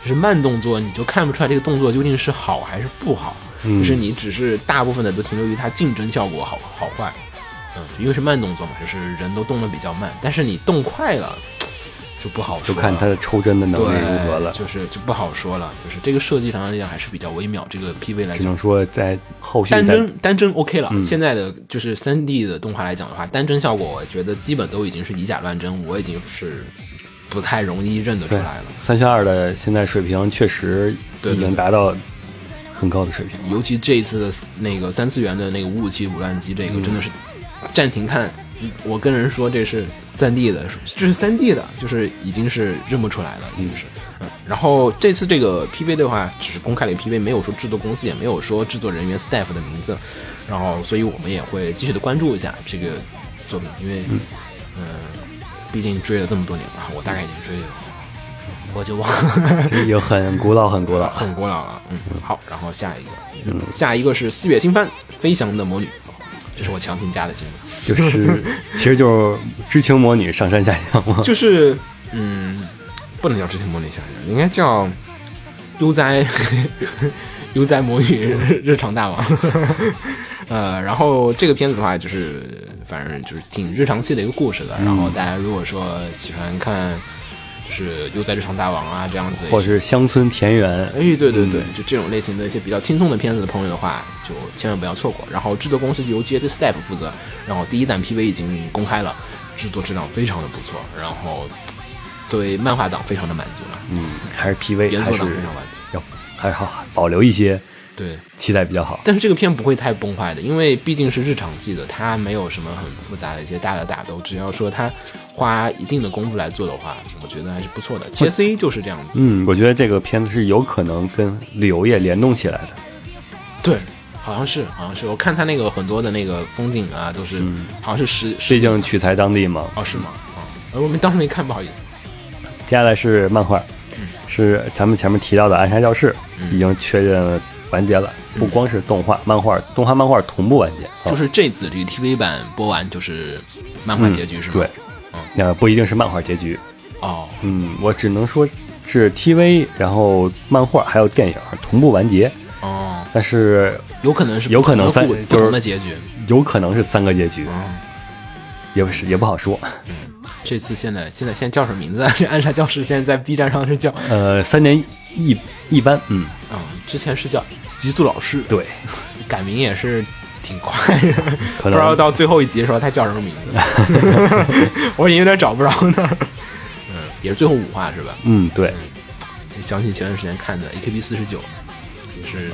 就是慢动作，你就看不出来这个动作究竟是好还是不好。嗯就是你只是大部分的都停留于它竞争效果好好坏，嗯，因为是慢动作嘛，就是人都动得比较慢，但是你动快了就不好说，就看他的抽帧的能力对如何了。就是就不好说了，就是这个设计上来讲还是比较微妙，这个 PV 来讲只能。说在后续再单帧单帧 OK 了，嗯现在的就是三 D 的动画来讲的话，单帧效果我觉得基本都已经是以假乱真，我已经是不太容易认得出来了。三选二的现在水平确实已经达到很高的水平了。尤其这一次的那个三次元的那个五五七五乱机，这个嗯真的是暂停看。我跟人说这是三 D 的，这是三 D 的，就是已经是认不出来了，已经是。嗯，然后这次这个 PV 的话，只是公开了 PV，没有说制作公司，也没有说制作人员 staff 的名字。然后，所以我们也会继续的关注一下这个作品，因为嗯、毕竟追了这么多年了，我大概已经追了，我就忘了。这已经很古老很古老。很古老了。嗯，好，然后下一个，嗯，下一个是四月新番《飞翔的魔女》，这是我强行加的新闻，就是，其实就是知情魔女上山下乡嘛。就是嗯，不能叫《知情魔女下乡》，应该叫悠哉 悠哉魔女日日常大王。呃，然后这个片子的话，就是反正就是挺日常系的一个故事的。然后大家如果说喜欢看就是悠哉日常大王啊这样子，或者是乡村田园，哎，对对对，嗯就这种类型的一些比较轻松的片子的朋友的话，就千万不要错过。然后制作公司由 GS Step 负责，然后第一弹 PV 已经公开了，制作质量非常的不错，然后作为漫画党非常的满足了，嗯，还是 PV，原作党非常满足。要还是好保留一些对，期待比较好。但是这个片不会太崩坏的，因为毕竟是日常系的，它没有什么很复杂的一些大的打斗，只要说它花一定的功夫来做的话，我觉得还是不错的。GSA 就是这样子，嗯，我觉得这个片子是有可能跟旅游业联动起来的。对，好像是，好像是，我看他那个很多的那个风景啊，都是、好像是实实毕竟取材当地嘛。哦是吗？啊、呃我们当时没看，不好意思。接下来是漫画，是咱们前面提到的《暗杀教室》嗯已经确认完结了，不光是动画、漫画，动画、漫画同步完结。啊就是这次这个 TV 版播完就是漫画结局、是吗？对，那不一定是漫画结局。哦，嗯，我只能说是 TV，然后漫画还有电影同步完结，哦，但是有可能是有可能三就是结局。有可能是三个结局，嗯，也不是也不好说。这次现在现在现在叫什么名字啊？这暗杀教室现在在 B 站上是叫呃，三年一一班，嗯，啊、之前是叫极速老师，对，改名也是挺快的，不知道到最后一集的时候他叫什么名字，我已经有点找不着呢。嗯，也是最后五话是吧？嗯，对，想起前段时间看的 AKB 四十九，也是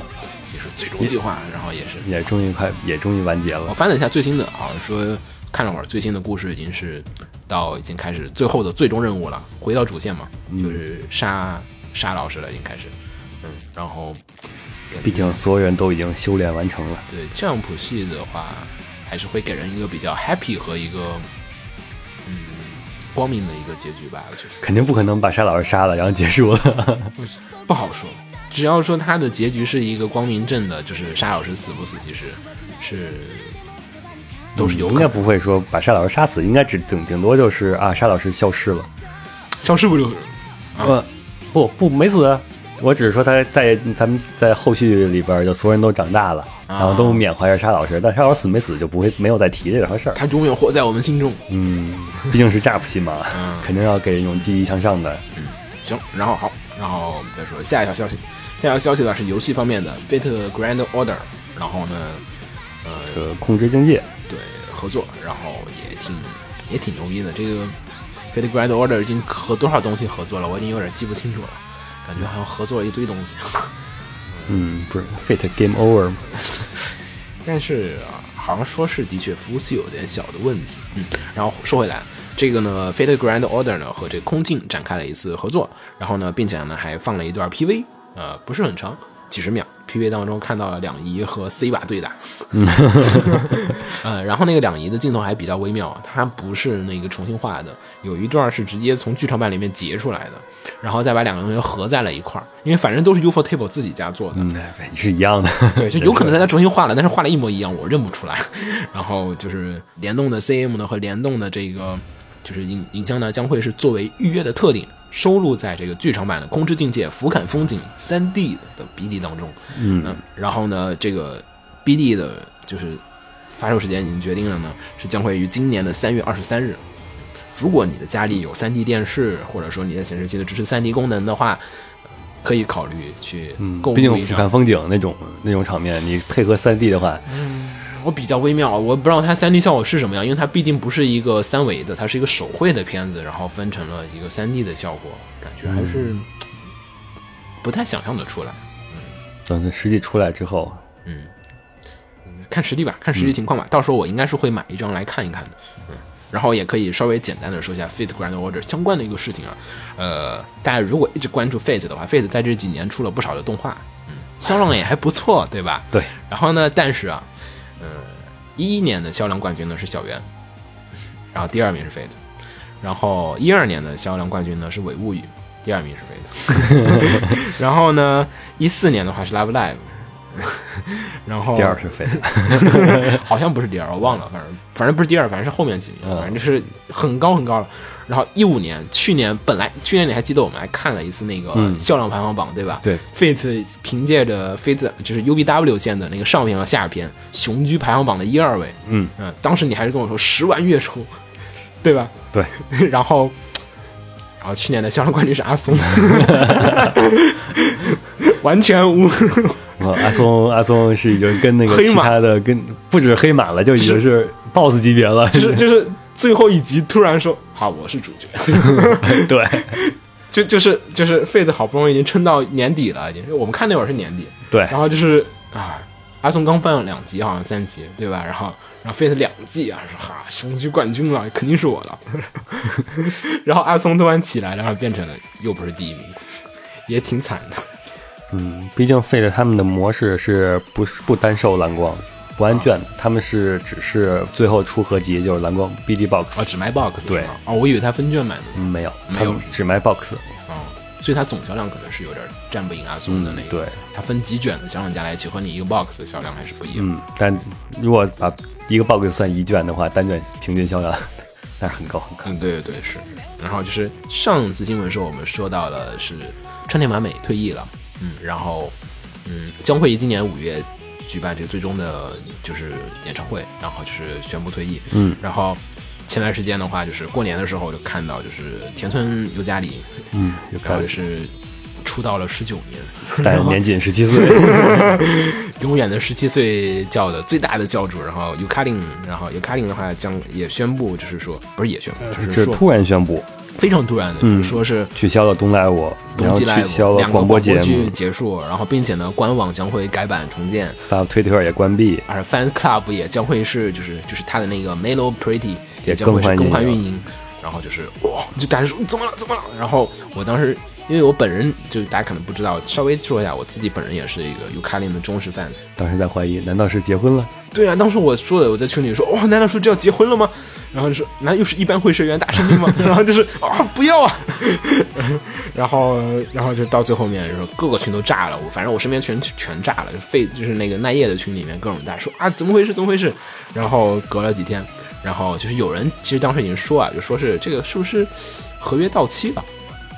也是最终计划，然后也是。也终于快，也终于完结了。我翻了一下最新的，好像说看了会儿最新的故事，已经是到已经开始最后的最终任务了，回到主线嘛，就是杀杀老师了，已经开始，嗯，然后毕竟所有人都已经修炼完成了。对 Jump 系的话，还是会给人一个比较 happy 和一个嗯光明的一个结局吧，我觉得肯定不可能把沙老师杀了，然后结束了。不好说。只要说他的结局是一个光明正的，就是沙老师死不死，其实是都是有应该不会说把沙老师杀死，应该只顶顶多就是啊，沙老师消失了。消失不就是？啊呃，不不没死，我只是说他在咱们在后续里边，就所有人都长大了，啊然后都缅怀着沙老师，但沙老师死没死就不会没有再提这回事儿。他永远活在我们心中。嗯，毕竟是 JAP 系嘛，嗯肯定要给人一种积极向上的。嗯行，然后好，然后我们再说下一条消息。下一条消息呢是游戏方面的《Fate Grand Order》，然后呢，呃，这个控制境界，对合作，然后也挺也挺牛逼的。这个《Fate Grand Order》已经和多少东西合作了，我已经有点记不清楚了，感觉好像合作了一堆东西。嗯，不是 Fate Game Over 吗？但是啊，好像说是的确服务器有点小的问题。嗯，然后说回来，这个呢，《Fate Grand Order》呢和这个空镜展开了一次合作，然后呢，并且呢还放了一段 PV，呃，不是很长，几十秒。PV 当中看到了两仪和 C 把对打，呃，然后那个两仪的镜头还比较微妙，它不是那个重新画的，有一段是直接从剧场版里面截出来的，然后再把两个东西合在了一块儿，因为反正都是 UFO Table 自己家做的，嗯，是一样的。对，就有可能是他重新画了，但是画的一模一样，我认不出来。然后就是联动的 CM 呢和联动的这个就是影影像呢，将会是作为预约的特点收录在这个剧场版的《空之境界：俯瞰风景》3D 的 BD 当中。嗯，然后呢，这个 BD 的就是发售时间已经决定了呢，是将会于今年的三月二十三日。如果你的家里有 3D 电视，或者说你的显示器的支持 3D 功能的话，呃可以考虑去嗯购，毕竟入一张。俯瞰风景那种那种场面，你配合三 D 的话，我比较微妙，我不知道它三 D 效果是什么样，因为它毕竟不是一个三维的，它是一个手绘的片子，然后分成了一个三 D 的效果，感觉还是不太想象的出来。嗯等它实际出来之后，嗯看实力吧，看实际情况吧。到时候我应该是会买一张来看一看的。嗯，然后也可以稍微简单的说一下 Fate Grand Order 相关的一个事情啊。呃，大家如果一直关注 Fate 的话，Fate 在这几年出了不少的动画，嗯，销量也还不错，对吧？对。然后呢，但是啊，呃，一一年的销量冠军呢是小圆，然后第二名是 Fate，然后一二年的销量冠军呢是伪物语，第二名是 Fate，然后呢，一四年的话是 Love Live。然后第二是 Fate，好像不是第二，我忘了，反正反正不是第二，反正是后面几名，嗯反正就是很高很高了。然后一五年，去年本来去年你还记得我们还看了一次那个嗯销量排行榜，对吧？对，Fate 凭借着 Fate 就是 UBW 线的那个上篇和下篇，雄居排行榜的一二位。嗯嗯，当时你还是跟我说十万月初，对吧？对，然后然后去年的销量冠军是阿松，完全无。啊，阿松阿松是已经跟那个其黑马他的跟不止黑马了，就已经是 BOSS 级别了。就是就是最后一集突然说好我是主角，对 就就是就是 Fate 好不容易已经撑到年底了，已经我们看那会儿是年底，对然后就是啊，阿松刚放了两集，好像三集对吧？然后然后 Fate 两季啊，说哈雄居冠军了，肯定是我了。然后阿松突然起来，然后变成了又不是第一名，也挺惨的。嗯，毕竟费 e 他们的模式是不是不单售蓝光，不按卷的，他们是只是最后出合集就是蓝光 BD box，、啊，只卖 box 对是吗？哦，我以为他分卷买的。嗯没有，没有只卖 box。哦，所以它总销量可能是有点占不赢阿松的那个。嗯对，它分几卷的销量加在一起和你一个 box 的销量还是不一样。嗯，但如果把一个 box 算一卷的话，单卷平均销量 那是很高很高。嗯，对对对，是。然后就是上次新闻时候我们说到了是川田麻美退役了，嗯，然后嗯，将会于今年五月举办这个最终的就是演唱会，然后就是宣布退役，嗯，然后前段时间的话，就是过年的时候就看到就是田村由佳里，嗯，有然后看。也是出道了十九年，但是年仅十七岁，永远的十七岁教的最大的教主，然后尤卡林，然后尤卡林的话将也宣布，就是说不是也宣布，就是说是突然宣布非常突然的，嗯就是说是取消了东 live，然后冬季 live 取消了两个广播节剧目结束，然后并且呢，官网将会改版重建推特也关闭，而 Fans Club 也将会是就是就是他的那个 Melo Pretty 也将会是更更换运营换运营，然后就是哇，就大家说怎么了怎么了？然后我当时因为我本人就大家可能不知道，稍微说一下，我自己本人也是一个 u k a l i n 的忠实 fans。当时在怀疑，难道是结婚了？对啊，当时我说的，我在群里说，哇，难道说就要结婚了吗？然后就说，那又是一般会社员打生病吗？然后就是啊，不要啊！然后，然后就到最后面，就是各个群都炸了，我反正我身边全全炸了，废就是那个奈叶的群里面各种大说啊，怎么回事？怎么回事？然后隔了几天，然后就是有人其实当时已经说啊，就说是这个是不是合约到期了？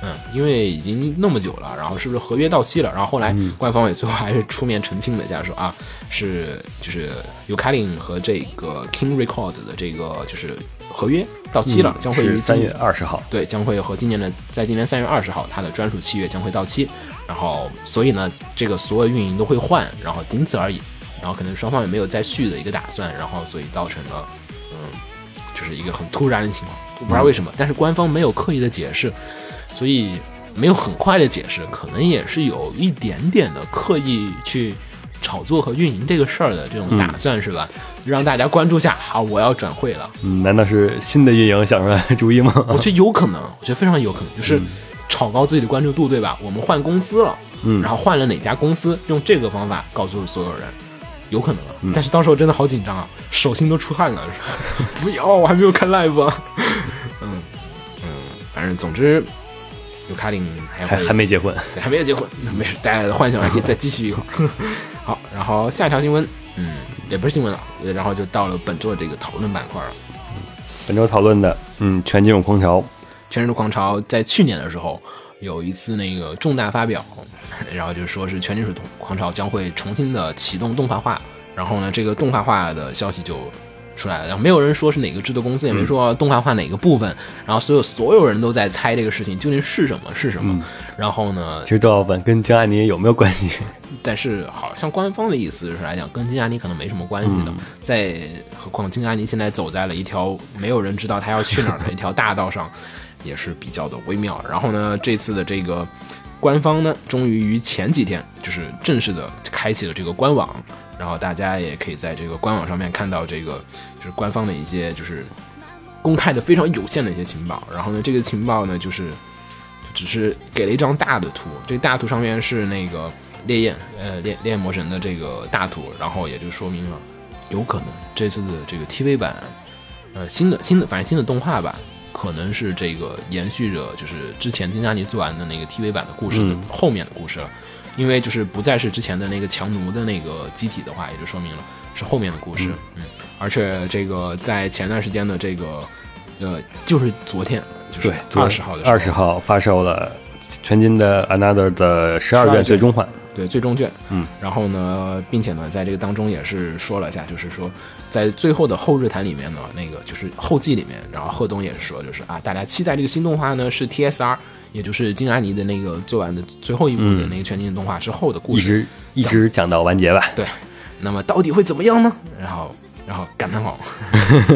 嗯，因为已经那么久了，然后是不是合约到期了？然后后来官方也最后还是出面澄清了一下，说啊，是就是 u k a l i n 和这个 King Record 的这个就是合约到期了，将会于三月二十号。对，将会和今年的在今年三月二十号，它的专属契约将会到期，然后所以呢，这个所有运营都会换，然后仅此而已，然后可能双方也没有再续的一个打算，然后所以造成了嗯，就是一个很突然的情况，我不知道为什么，但是官方没有刻意的解释，所以没有很快的解释，可能也是有一点点的刻意去炒作和运营这个事儿的这种打算，是吧？让大家关注下，好，我要转会了。嗯，难道是新的运营想出来的主意吗？我觉得有可能，我觉得非常有可能，就是炒高自己的关注度，对吧？我们换公司了，嗯然后换了哪家公司，用这个方法告诉所有人，有可能但是当时我真的好紧张啊，手心都出汗了，不要，我还没有看 live 啊。嗯嗯，反正总之，有卡丁还还还没结婚，对，还没有结婚，那没事，大家的幻想还可以再继续一会儿。好，然后下一条新闻，嗯，也不是新闻了，呃然后就到了本周的这个讨论板块了。本周讨论的，嗯，全金属狂潮，全金属狂潮在去年的时候有一次那个重大发表，然后就说是全金属狂潮将会重新的启动动画化，然后呢，这个动画化的消息就出来了，然后没有人说是哪个制作公司，也没说动画化哪个部分，然后所有所有人都在猜这个事情究竟是什么是什么，然后呢其，实都要问跟江安妮有没有关系？但是好像官方的意思是来讲，跟金阿尼可能没什么关系的。再何况金阿尼现在走在了一条没有人知道他要去哪儿的一条大道上，也是比较的微妙。然后呢，这次的这个官方呢，终于于前几天就是正式的开启了这个官网，然后大家也可以在这个官网上面看到这个就是官方的一些就是公开的非常有限的一些情报。然后呢，这个情报呢，就是只是给了一张大的图，这大图上面是那个烈焰，呃，烈烈焰魔神的这个大图，然后也就说明了，有可能这次的这个 TV 版，呃，新的新的反正新的动画吧，可能是这个延续着就是之前金佳妮做完的那个 TV 版的故事后面的故事了，因为就是不再是之前的那个强奴的那个机体的话，也就说明了是后面的故事，嗯，而且这个在前段时间的这个，呃，就是昨天，就是对，二十号的时候，二十号发售了全金的 Another 的十二12卷卷最终幻，对，最终卷。嗯，然后呢，并且呢，在这个当中也是说了一下，就是说在最后的后日谈里面呢，那个就是后记里面，然后贺东也是说，就是啊，大家期待这个新动画呢是 TSR，也就是金阿尼的那个做完的最后一部的那个全景动画之后的故事一。直一直讲到完结吧。对，那么到底会怎么样呢？然后，然后感叹号。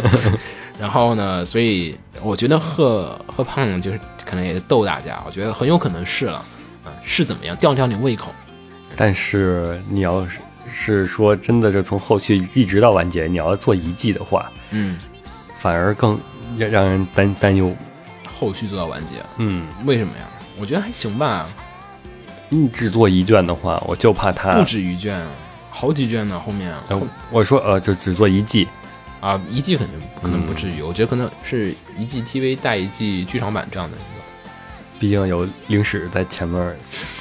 然后呢，所以我觉得贺贺胖就是可能也逗大家，我觉得很有可能是了，啊、是怎么样吊吊你胃口？但是你要是是说真的，就从后续一直到完结，你要做一季的话，嗯，反而更让让人担担忧。后续做到完结，嗯，为什么呀？我觉得还行吧，你只做一卷的话，我就怕它不止一卷，好几卷呢。后面呃我说呃，就只做一季，啊，一季肯定可能不至于，我觉得可能是一季 TV 带一季剧场版这样的一个。毕竟有零史在前面儿。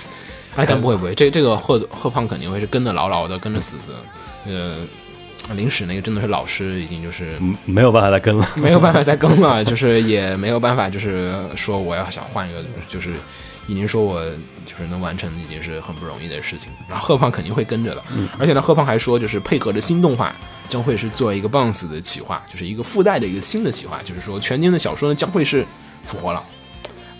哎，但不会不会，这这个贺贺胖肯定会是跟的牢牢的，跟着死死。呃，临时那个真的是老师，已经就是嗯没有办法再跟了。没有办法再跟了，就是也没有办法，就是说我要想换一个，就是已经说我就是能完成，已经是很不容易的事情。然后贺胖肯定会跟着的，而且呢，贺胖还说，就是配合着新动画，将会是做一个 Bounce 的企划，就是一个附带的一个新的企划，就是说全金的小说呢将会是复活了。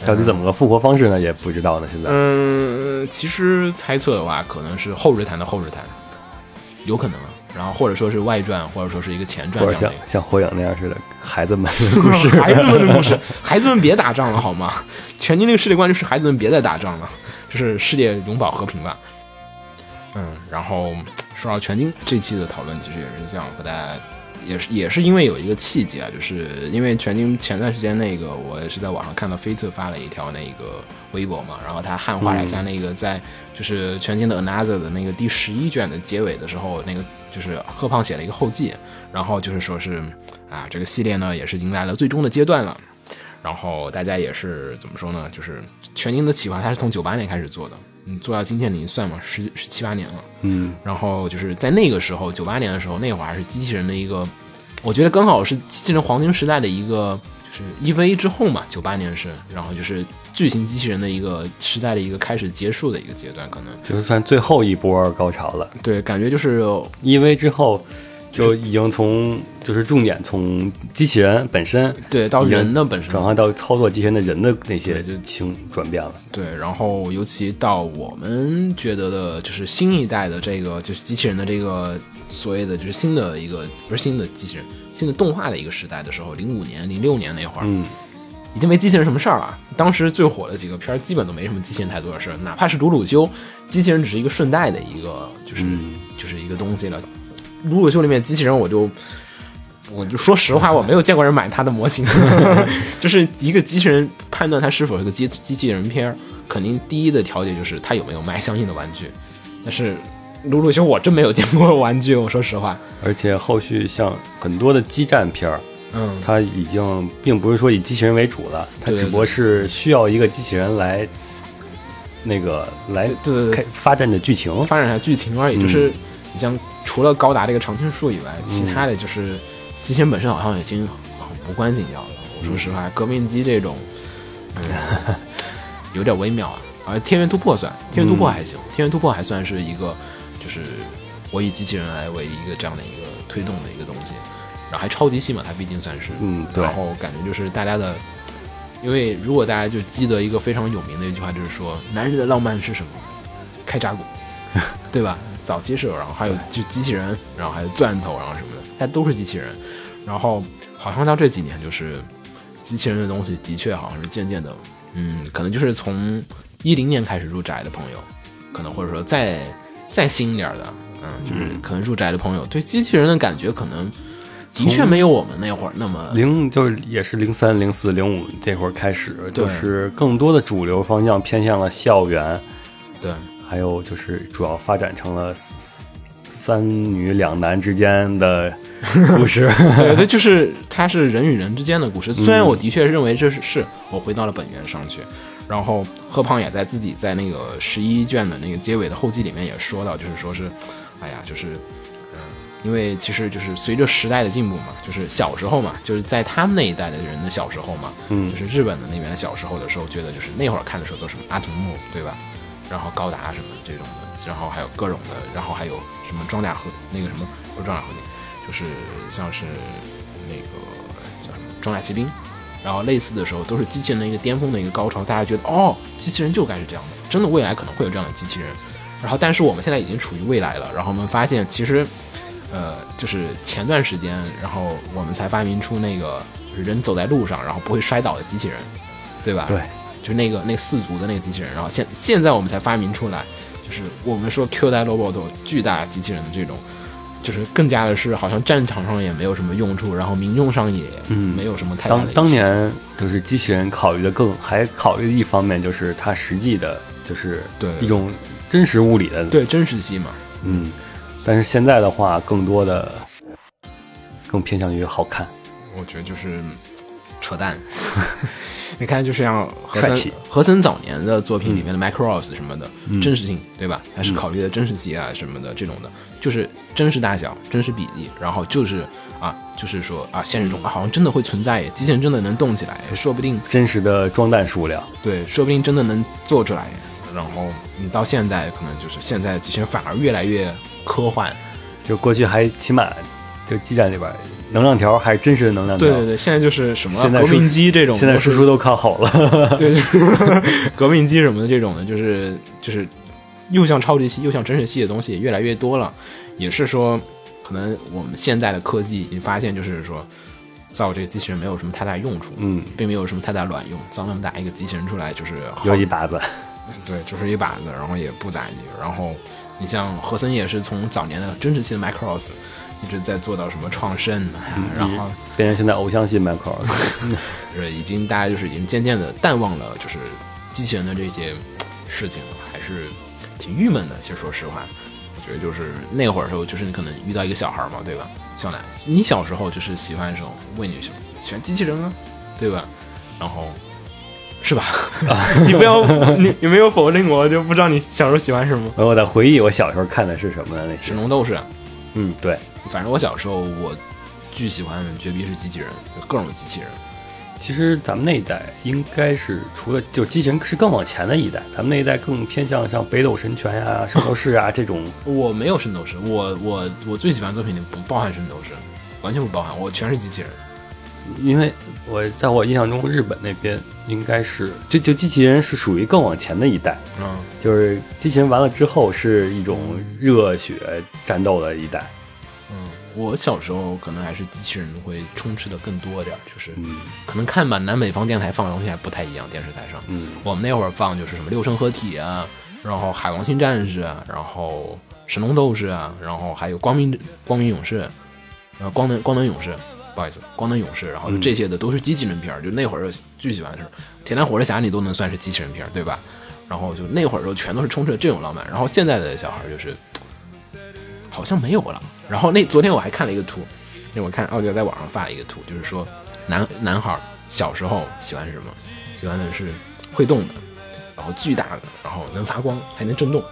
到底怎么个复活方式呢？也不知道呢。现在，嗯，其实猜测的话，可能是后日谈的后日谈，有可能啊。然后或者说是外传，或者说是一个前传或者。像像火影那样似的，孩子们的 故事。孩子们的故事，孩子们别打仗了好吗？全金这个世界观就是孩子们别再打仗了，就是世界永保和平吧。嗯，然后说到全金这期的讨论，其实也是想和大家，也是也是因为有一个契机啊，就是因为全金前段时间那个我也是在网上看到菲特发了一条那个微博嘛，然后他汉化了一下那个在就是全金的 Another 的那个第十一卷的结尾的时候，那个就是贺胖写了一个后记，然后就是说是啊这个系列呢也是迎来了最终的阶段了。然后大家也是怎么说呢？就是全境的企划，它是从九八年开始做的，嗯，做到今天你算嘛，十十七八年了。嗯，然后就是在那个时候，九八年的时候，那会儿还是机器人的一个，我觉得刚好是机器人黄金时代的一个，就是 EVA 之后嘛，九八年是，然后就是巨型机器人的一个时代的一个开始结束的一个阶段，可能就算最后一波高潮了。对，感觉就是因为之后就已经从就是重点从机器人本身对到人的本身转换到操作机器人的人的那些就情转变了。对，然后尤其到我们觉得的，就是新一代的这个，就是机器人的这个所谓的就是新的一个不是新的机器人，新的动画的一个时代的时候，零五年、零六年那会儿，嗯，已经没机器人什么事儿了。当时最火的几个片儿，基本都没什么机器人太多的事儿，哪怕是鲁鲁修，机器人只是一个顺带的一个，就是、嗯就是一个东西了。鲁鲁修里面机器人，我就我就说实话，我没有见过人买它的模型，就是一个机器人判断它是否是个机机器人片儿，肯定第一的条件就是它有没有卖相应的玩具。但是鲁鲁修我真没有见过玩具，我说实话，而且后续像很多的激战片儿，嗯，它已经并不是说以机器人为主了，它只不过是需要一个机器人来那个来对对对开发展的剧情。发展一下剧情而已。嗯就是你像除了高达这个常青树以外，其他的就是机器人本身好像已经很无关紧要了。我说实话，革命机这种，嗯，有点微妙啊。而天元突破算，天元突破还行，天元突破还算是一个，就是我以机器人来为一个这样的一个推动的一个东西，然后还超级细嘛，它毕竟算是，嗯对然后感觉就是大家的。因为如果大家就记得一个非常有名的一句话，就是说男人的浪漫是什么？开扎古，对吧？早期是有，然后还有就机器人，然后还有钻头，然后什么的，它都是机器人。然后好像到这几年，就是机器人的东西的确好像是渐渐的，嗯，可能就是从一零年开始入宅的朋友，可能或者说再再新一点的，嗯，就是可能入宅的朋友对机器人的感觉可能的确没有我们那会儿那么零就是也是零三、零四、零五这会儿开始，就是更多的主流方向偏向了校园，对还有就是主要发展成了三三女两男之间的故事。对对，就是它是人与人之间的故事。虽然我的确认为这是是我回到了本源上去，然后贺胖也在自己在那个十一卷的那个结尾的后记里面也说到，就是说是，哎呀，就是，嗯，因为其实就是随着时代的进步嘛，就是小时候嘛，就是在他们那一代的人的小时候嘛，嗯就是日本的那边小时候的时候，觉得就是那会儿看的时候都是阿童木，对吧？然后高达什么这种的，然后还有各种的，然后还有什么装甲核那个什么不是装甲核定，就是像是那个叫什么装甲骑兵，然后类似的时候都是机器人的一个巅峰的一个高潮，大家觉得哦，机器人就该是这样的，真的未来可能会有这样的机器人。然后但是我们现在已经处于未来了，然后我们发现其实，呃，就是前段时间，然后我们才发明出那个人走在路上然后不会摔倒的机器人，对吧？对，就那个那四足的那个机器人，然后现现在我们才发明出来，就是我们说 Q 代 robot 巨大机器人的这种，就是更加的是好像战场上也没有什么用处，然后民用上也嗯没有什么太大的当当年就是机器人考虑的更还考虑的一方面就是它实际的，就是对。一种真实物理的，对真实性嘛，嗯，但是现在的话，更多的更偏向于好看，我觉得就是扯淡。你看，就像和森和森早年的作品里面的 Macross 什么的，嗯。真实性对吧？还是考虑的真实性啊什么的这种的，就是真实大小、真实比例，然后就是啊，就是说啊，现实中啊好像真的会存在耶，机器人真的能动起来，说不定真实的装弹数量，对，说不定真的能做出来。然后你到现在，可能就是现在机器人反而越来越科幻。就过去还起码就基站里边能量条还是真实的能量条，对对对，现在就是什么现在革命机这种，现在输出都靠吼了，对，革命机什么的这种的，就是就是又像超级系又像真实系的东西也越来越多了，也是说，可能我们现在的科技已经发现，就是说造这个机器人没有什么太大用处，嗯，并没有什么太大卵用，造那么大一个机器人出来就是好。有一把子，对，就是一把子，然后也不咋地。然后你像和森也是从早年的真实系的 Macross 一直在做到什么创圣啊，然后变成现在偶像系 Macross，就是已经大家就是已经渐渐的淡忘了就是机器人的这些事情了，还是挺郁闷的。其实说实话，我觉得就是那会儿时候，就是你可能遇到一个小孩嘛，对吧？小男，你小时候就是喜欢什么？问你什么？喜欢机器人啊，对吧？然后是吧？啊 你不要你你没有否定我，就不知道你小时候喜欢什么。我在回忆我小时候看的是什么？那些，神龙斗士，嗯，对，反正我小时候我巨喜欢绝逼是机器人，各种机器人。其实咱们那一代应该是除了就机器人是更往前的一代，咱们那一代更偏向像北斗神拳呀、圣斗士啊这种，我没有圣斗士，我我我最喜欢的作品里不包含圣斗士，完全不包含，我全是机器人。因为我在我印象中，日本那边应该是就就机器人是属于更往前的一代，嗯，就是机器人完了之后是一种热血战斗的一代，嗯，我小时候可能还是机器人会充斥的更多点儿，就是嗯。可能看吧，南北方电台放的东西还不太一样，电视台上，嗯，我们那会儿放就是什么六神合体啊，然后海王星战士啊，然后神龙斗士啊，然后还有光明光明勇士，然后光能光能勇士，不好意思，光能勇士，然后嗯这些的都是机器人片儿，就那会儿巨喜欢的是铁胆火车侠，你都能算是机器人片儿，对吧？然后就那会儿的时候全都是充斥着这种浪漫，然后现在的小孩就是好像没有了。然后那昨天我还看了一个图，因为我看奥迪在网上发了一个图，就是说男男孩小时候喜欢什么？喜欢的是会动的，然后巨大的，然后能发光，还能震动。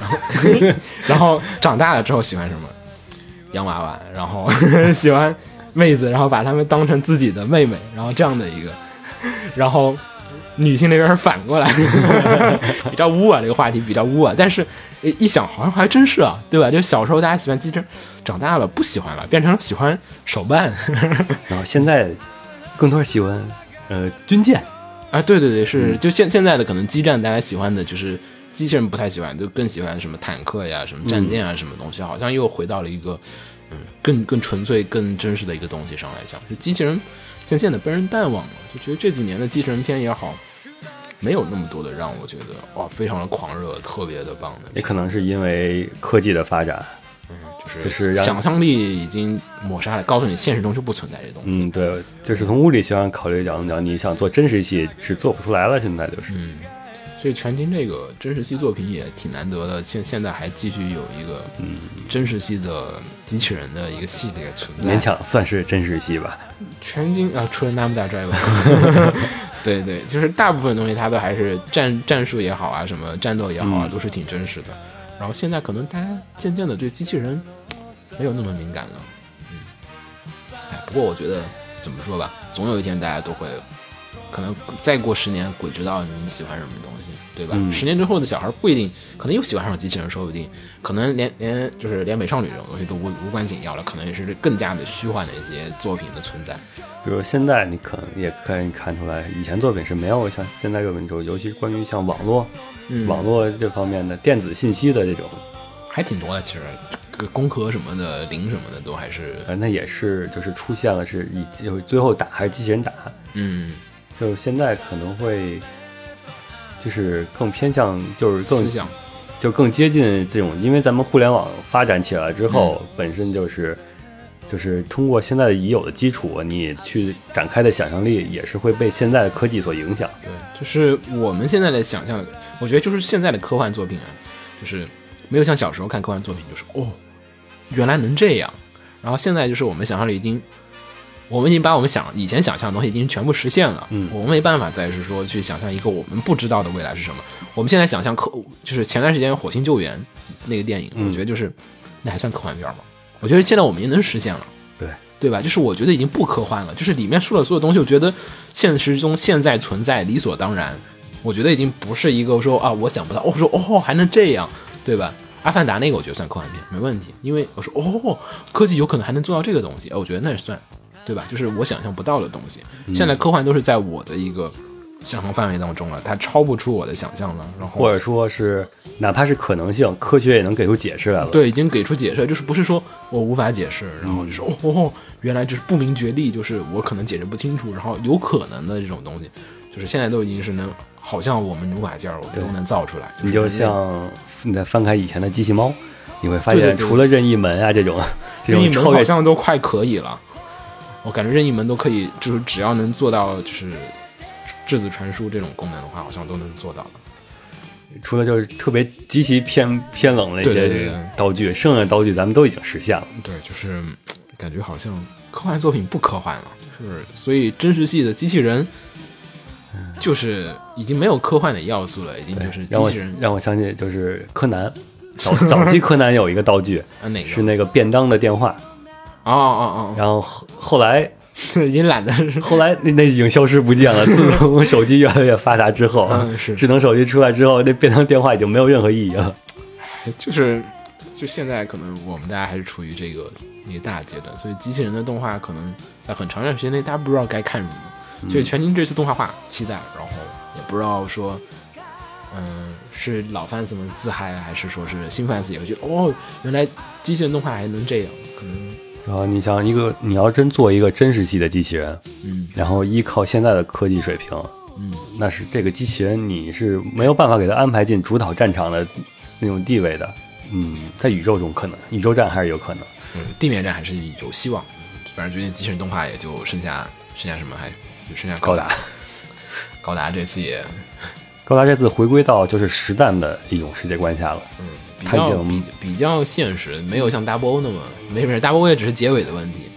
然后 然后长大了之后喜欢什么？洋娃娃，然后 喜欢妹子，然后把她们当成自己的妹妹，然后这样的一个，然后女性那边是反过来，比较污啊，这个话题比较污啊。但是一想，好像还真是啊，对吧？就小时候大家喜欢机器人，长大了不喜欢了，变成喜欢手办 然后现在更多是喜欢呃军舰，啊。对对对，是就现现在的可能基站大家喜欢的就是机器人不太喜欢，就更喜欢什么坦克呀、什么战舰啊、什么东西，好像又回到了一个嗯更更纯粹、更真实的一个东西上来讲，就机器人渐渐的被人淡忘了，就觉得这几年的机器人片也好。没有那么多的让我觉得哇，非常的狂热，特别的棒的，也可能是因为科技的发展，就是就是让想象力已经抹杀了，告诉你现实中就不存在这东西。嗯，对，就是从物理学上考虑讲讲，你想做真实戏是做不出来了，现在就是，嗯，所以全金这个真实系作品也挺难得的，现现在还继续有一个嗯，真实系的机器人的一个系列存在。勉强算是真实系吧。全金啊，除了 Namda Driver，对对，就是大部分东西它都还是战战术也好啊，什么战斗也好啊，嗯都是挺真实的。然后现在可能大家渐渐的对机器人没有那么敏感了，嗯，哎，不过我觉得怎么说吧，总有一天大家都会可能再过十年，鬼知道你喜欢什么东西，对吧？嗯。十年之后的小孩不一定，可能又喜欢上机器人，说不定，可能连连就是连美少女这种东西都无无关紧要了，可能也是更加的虚幻的一些作品的存在。比如现在你可能也可以看出来，以前作品是没有像现在热门中，尤其是关于像网络、嗯。网络这方面的电子信息的这种，还挺多的，其实工科什么的、零什么的都还是，呃，那也是就是出现了是以就最后打还是机器人打，嗯，就现在可能会就是更偏向就是更思想，就更接近这种，因为咱们互联网发展起来之后，本身就是就是通过现在已有的基础，你去展开的想象力也是会被现在的科技所影响。对，就是我们现在的想象，我觉得就是现在的科幻作品啊，就是没有像小时候看科幻作品，就是哦，原来能这样。然后现在就是我们想象力已经，我们已经把我们想以前想象的东西已经全部实现了。嗯我们没办法再是说去想象一个我们不知道的未来是什么。我们现在想象科，就是前段时间《火星救援》那个电影，嗯我觉得就是那还算科幻片吗？我觉得现在我们已经能实现了。对，对吧？就是我觉得已经不科幻了，就是里面说的所有东西，我觉得现实中现在存在理所当然。我觉得已经不是一个说啊，我想不到，哦，说哦还能这样，对吧？阿凡达那个我觉得算科幻片，没问题，因为我说哦，科技有可能还能做到这个东西，哦我觉得那也算，对吧？就是我想象不到的东西。现在科幻都是在我的一个想象范围当中了，它超不出我的想象了，然后或者说是哪怕是可能性，科学也能给出解释来了。对，已经给出解释，就是不是说我无法解释，然后就说、哦哦，原来就是不明觉厉，就是我可能解释不清楚，然后有可能的这种东西，就是现在都已经是能，好像我们努把劲儿，我们都能造出来。你就像你再翻开以前的机器猫，你会发现除了任意门啊这种这任意门好种超越像都快可以了，我感觉任意门都可以，就是只要能做到就是质子传输这种功能的话，好像都能做到了。除了就是特别极其偏偏冷的一些道具，剩下的道具咱们都已经实现了。对，就是感觉好像科幻作品不科幻了，就是所以真实系的机器人，就是已经没有科幻的要素了，已经就是机让我器人让我想起就是柯南，早早期柯南有一个道具 是那个便当的电话，哦哦哦 然后后后来 哦，已经懒得后来那那已经消失不见了。自从手机越来越发达之后，嗯是智能手机出来之后，那便当电话已经没有任何意义了。就是就现在可能我们大家还是处于这个一个大阶段，所以机器人的动画可能在很长一段时间内大家不知道该看什么，所以全金这次动画化期待，然后也不知道说。嗯，是老 fans 们自嗨，还是说是新 fans 也会觉得哦，原来机器人动画还能这样？可能，然后你想一个，你要真做一个真实系的机器人，嗯然后依靠现在的科技水平，嗯，那是这个机器人你是没有办法给它安排进主导战场的那种地位的。嗯，在宇宙中可能，宇宙战还是有可能。嗯，地面战还是有希望。反正最近机器人动画也就剩下剩下什么，还就剩下高达。高达这次也高达这次回归到就是实弹的一种世界观下了。嗯比较它已经比比较现实，没有像 Double O 那么没事，Double O 也只是结尾的问题。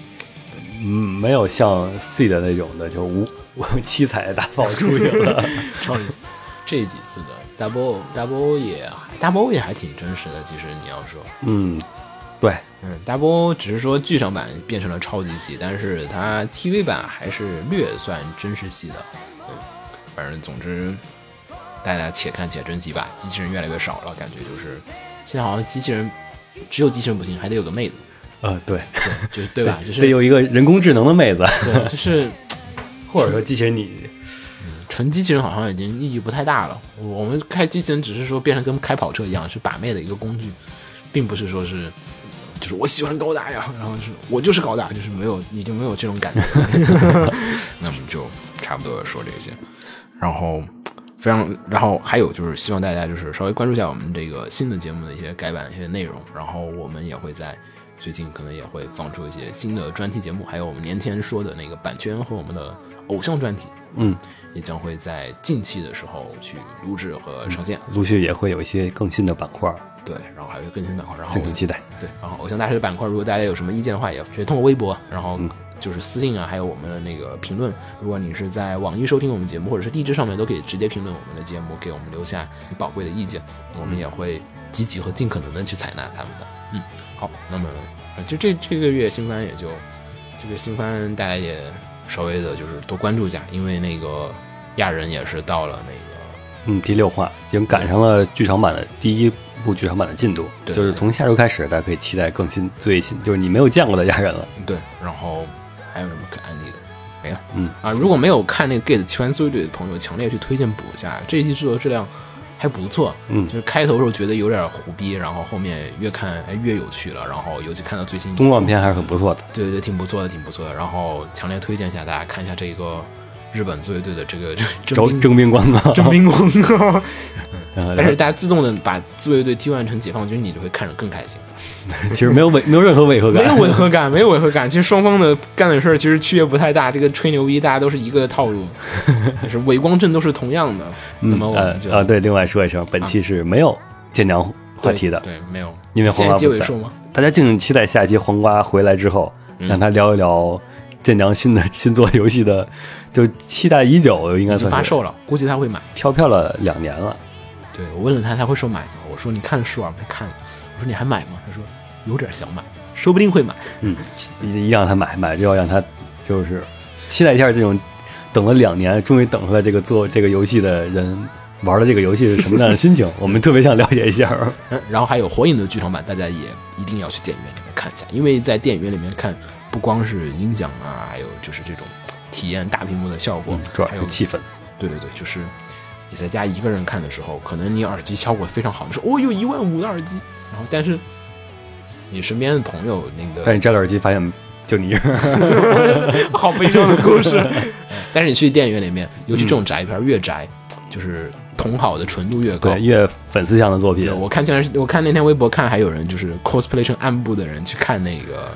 嗯，没有像 C 的那种的，就无无七彩的大炮出去了。超级这几次的 Double Double 也还 Double 也还挺真实的，其实你要说，嗯，对，嗯，Double 只是说剧场版变成了超级系，但是它 TV 版还是略算真实系的。嗯，反正总之，大家且看且珍惜吧。机器人越来越少了，感觉就是现在好像机器人只有机器人不行，还得有个妹子，呃，对，对，就是对吧？就是得有一个人工智能的妹子，对，就是 或者说机器人你纯机器人好像已经意义不太大了。我们开机器人只是说变成跟开跑车一样，是把妹的一个工具，并不是说是就是我喜欢高达呀，然后是我就是高达，就是没有已经没有这种感觉。那么就差不多说这些，然后非常，然后还有就是希望大家就是稍微关注一下我们这个新的节目的一些改版的一些内容，然后我们也会在。最近可能也会放出一些新的专题节目，还有我们年前说的那个版权和我们的偶像专题，嗯，也将会在近期的时候去录制和上线。陆续也会有一些更新的板块，对，然后还有更新板块，然后敬请期待。对，然后偶像大师的板块，如果大家有什么意见的话，也可以通过微博，然后嗯就是私信啊，还有我们的那个评论。如果你是在网易收听我们节目，或者是荔枝上面，都可以直接评论我们的节目，给我们留下你宝贵的意见，我们也会积极和尽可能的去采纳他们的。嗯，好，那么呃就这这个月新番也就这个新番大家也稍微的就是多关注一下，因为那个亚人也是到了那个嗯，第六话已经赶上了剧场版的第一部剧场版的进度，对就是从下周开始，大家可以期待更新最新，就是你没有见过的亚人了。对，然后还有什么可安利的？没了。嗯啊，如果没有看那个《Gate 奇幻自卫队》的朋友，强烈去推荐补一下。这一季制作质量还不错，嗯就是开头时候觉得有点胡逼，然后后面越看哎越有趣了，然后尤其看到最新动乱片还是很不错的。对对对，挺不错的，挺不错的。然后强烈推荐一下大家看一下这个日本自卫队的这个这招征征兵官吧，征兵广告，呃 但是大家自动的把自卫队替换成解放军，你就会看着更开心。其实没有违，没有任何违和感，没有违和感，没有违和感。其实双方的干的事儿其实区别不太大，这个吹牛逼大家都是一个套路，就是伪光正都是同样的。那嗯么呃啊，对，另外说一声，本期是没有舰娘话题的，对，没有，因为黄瓜不在。大家敬请期待下期黄瓜回来之后，嗯让他聊一聊舰娘新的新作游戏的，就期待已久，应该算是发售了，估计他会买。跳票了两年了。对我问了他，他会说买吗？我说你看了试玩没？看了。我说你还买吗？他说有点想买，说不定会买。嗯，一让他买买就要让他就是期待一下这种等了两年终于等出来这个做这个游戏的人玩了这个游戏是什么样的心情，我们特别想了解一下。嗯，然后还有火影的剧场版，大家也一定要去电影院里面看一下，因为在电影院里面看，不光是音响啊，还有就是这种体验大屏幕的效果，主要还有气氛。对对对，就是你在家一个人看的时候，可能你耳机效果非常好，你说哦有一万五的耳机，然后但是你身边的朋友那个但你摘了耳机发现就你 好悲伤的故事，但是你去电影院里面，尤其这种宅片越宅，就是同好的纯度越高对，。越粉丝向的作品对，，我看现在我看那天微博看还有人就是 cosplay 成暗部的人去看那个，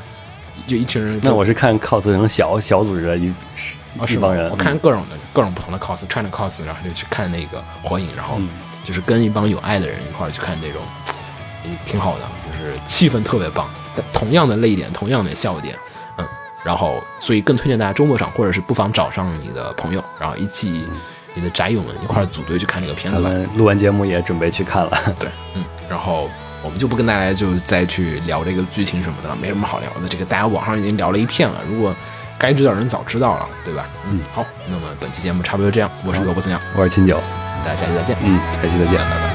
就一群人。那我是看 cos 成小小组织的一哦是吗我看各种的各种不同的 cos，穿着 cos，然后就去看那个火影，然后嗯就是跟一帮有爱的人一块儿去看这种，也挺好的，就是气氛特别棒。同样的泪点，同样的笑点，嗯，然后所以更推荐大家周末上，或者是不妨找上你的朋友，然后一起你的宅友们一块儿组队去看这个片子吧。录完节目也准备去看了。对，嗯，然后我们就不跟大家就再去聊这个剧情什么的了，没什么好聊的。这个大家网上已经聊了一片了，如果该知道的人早知道了，对吧？嗯，好，那么本期节目差不多就这样，我是萝卜子鸟，我是秦九，大家下期再见，嗯，下期再见。拜拜。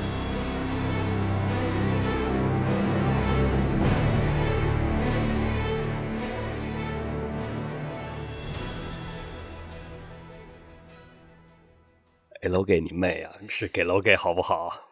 给楼给你妹啊！是给楼给好不好？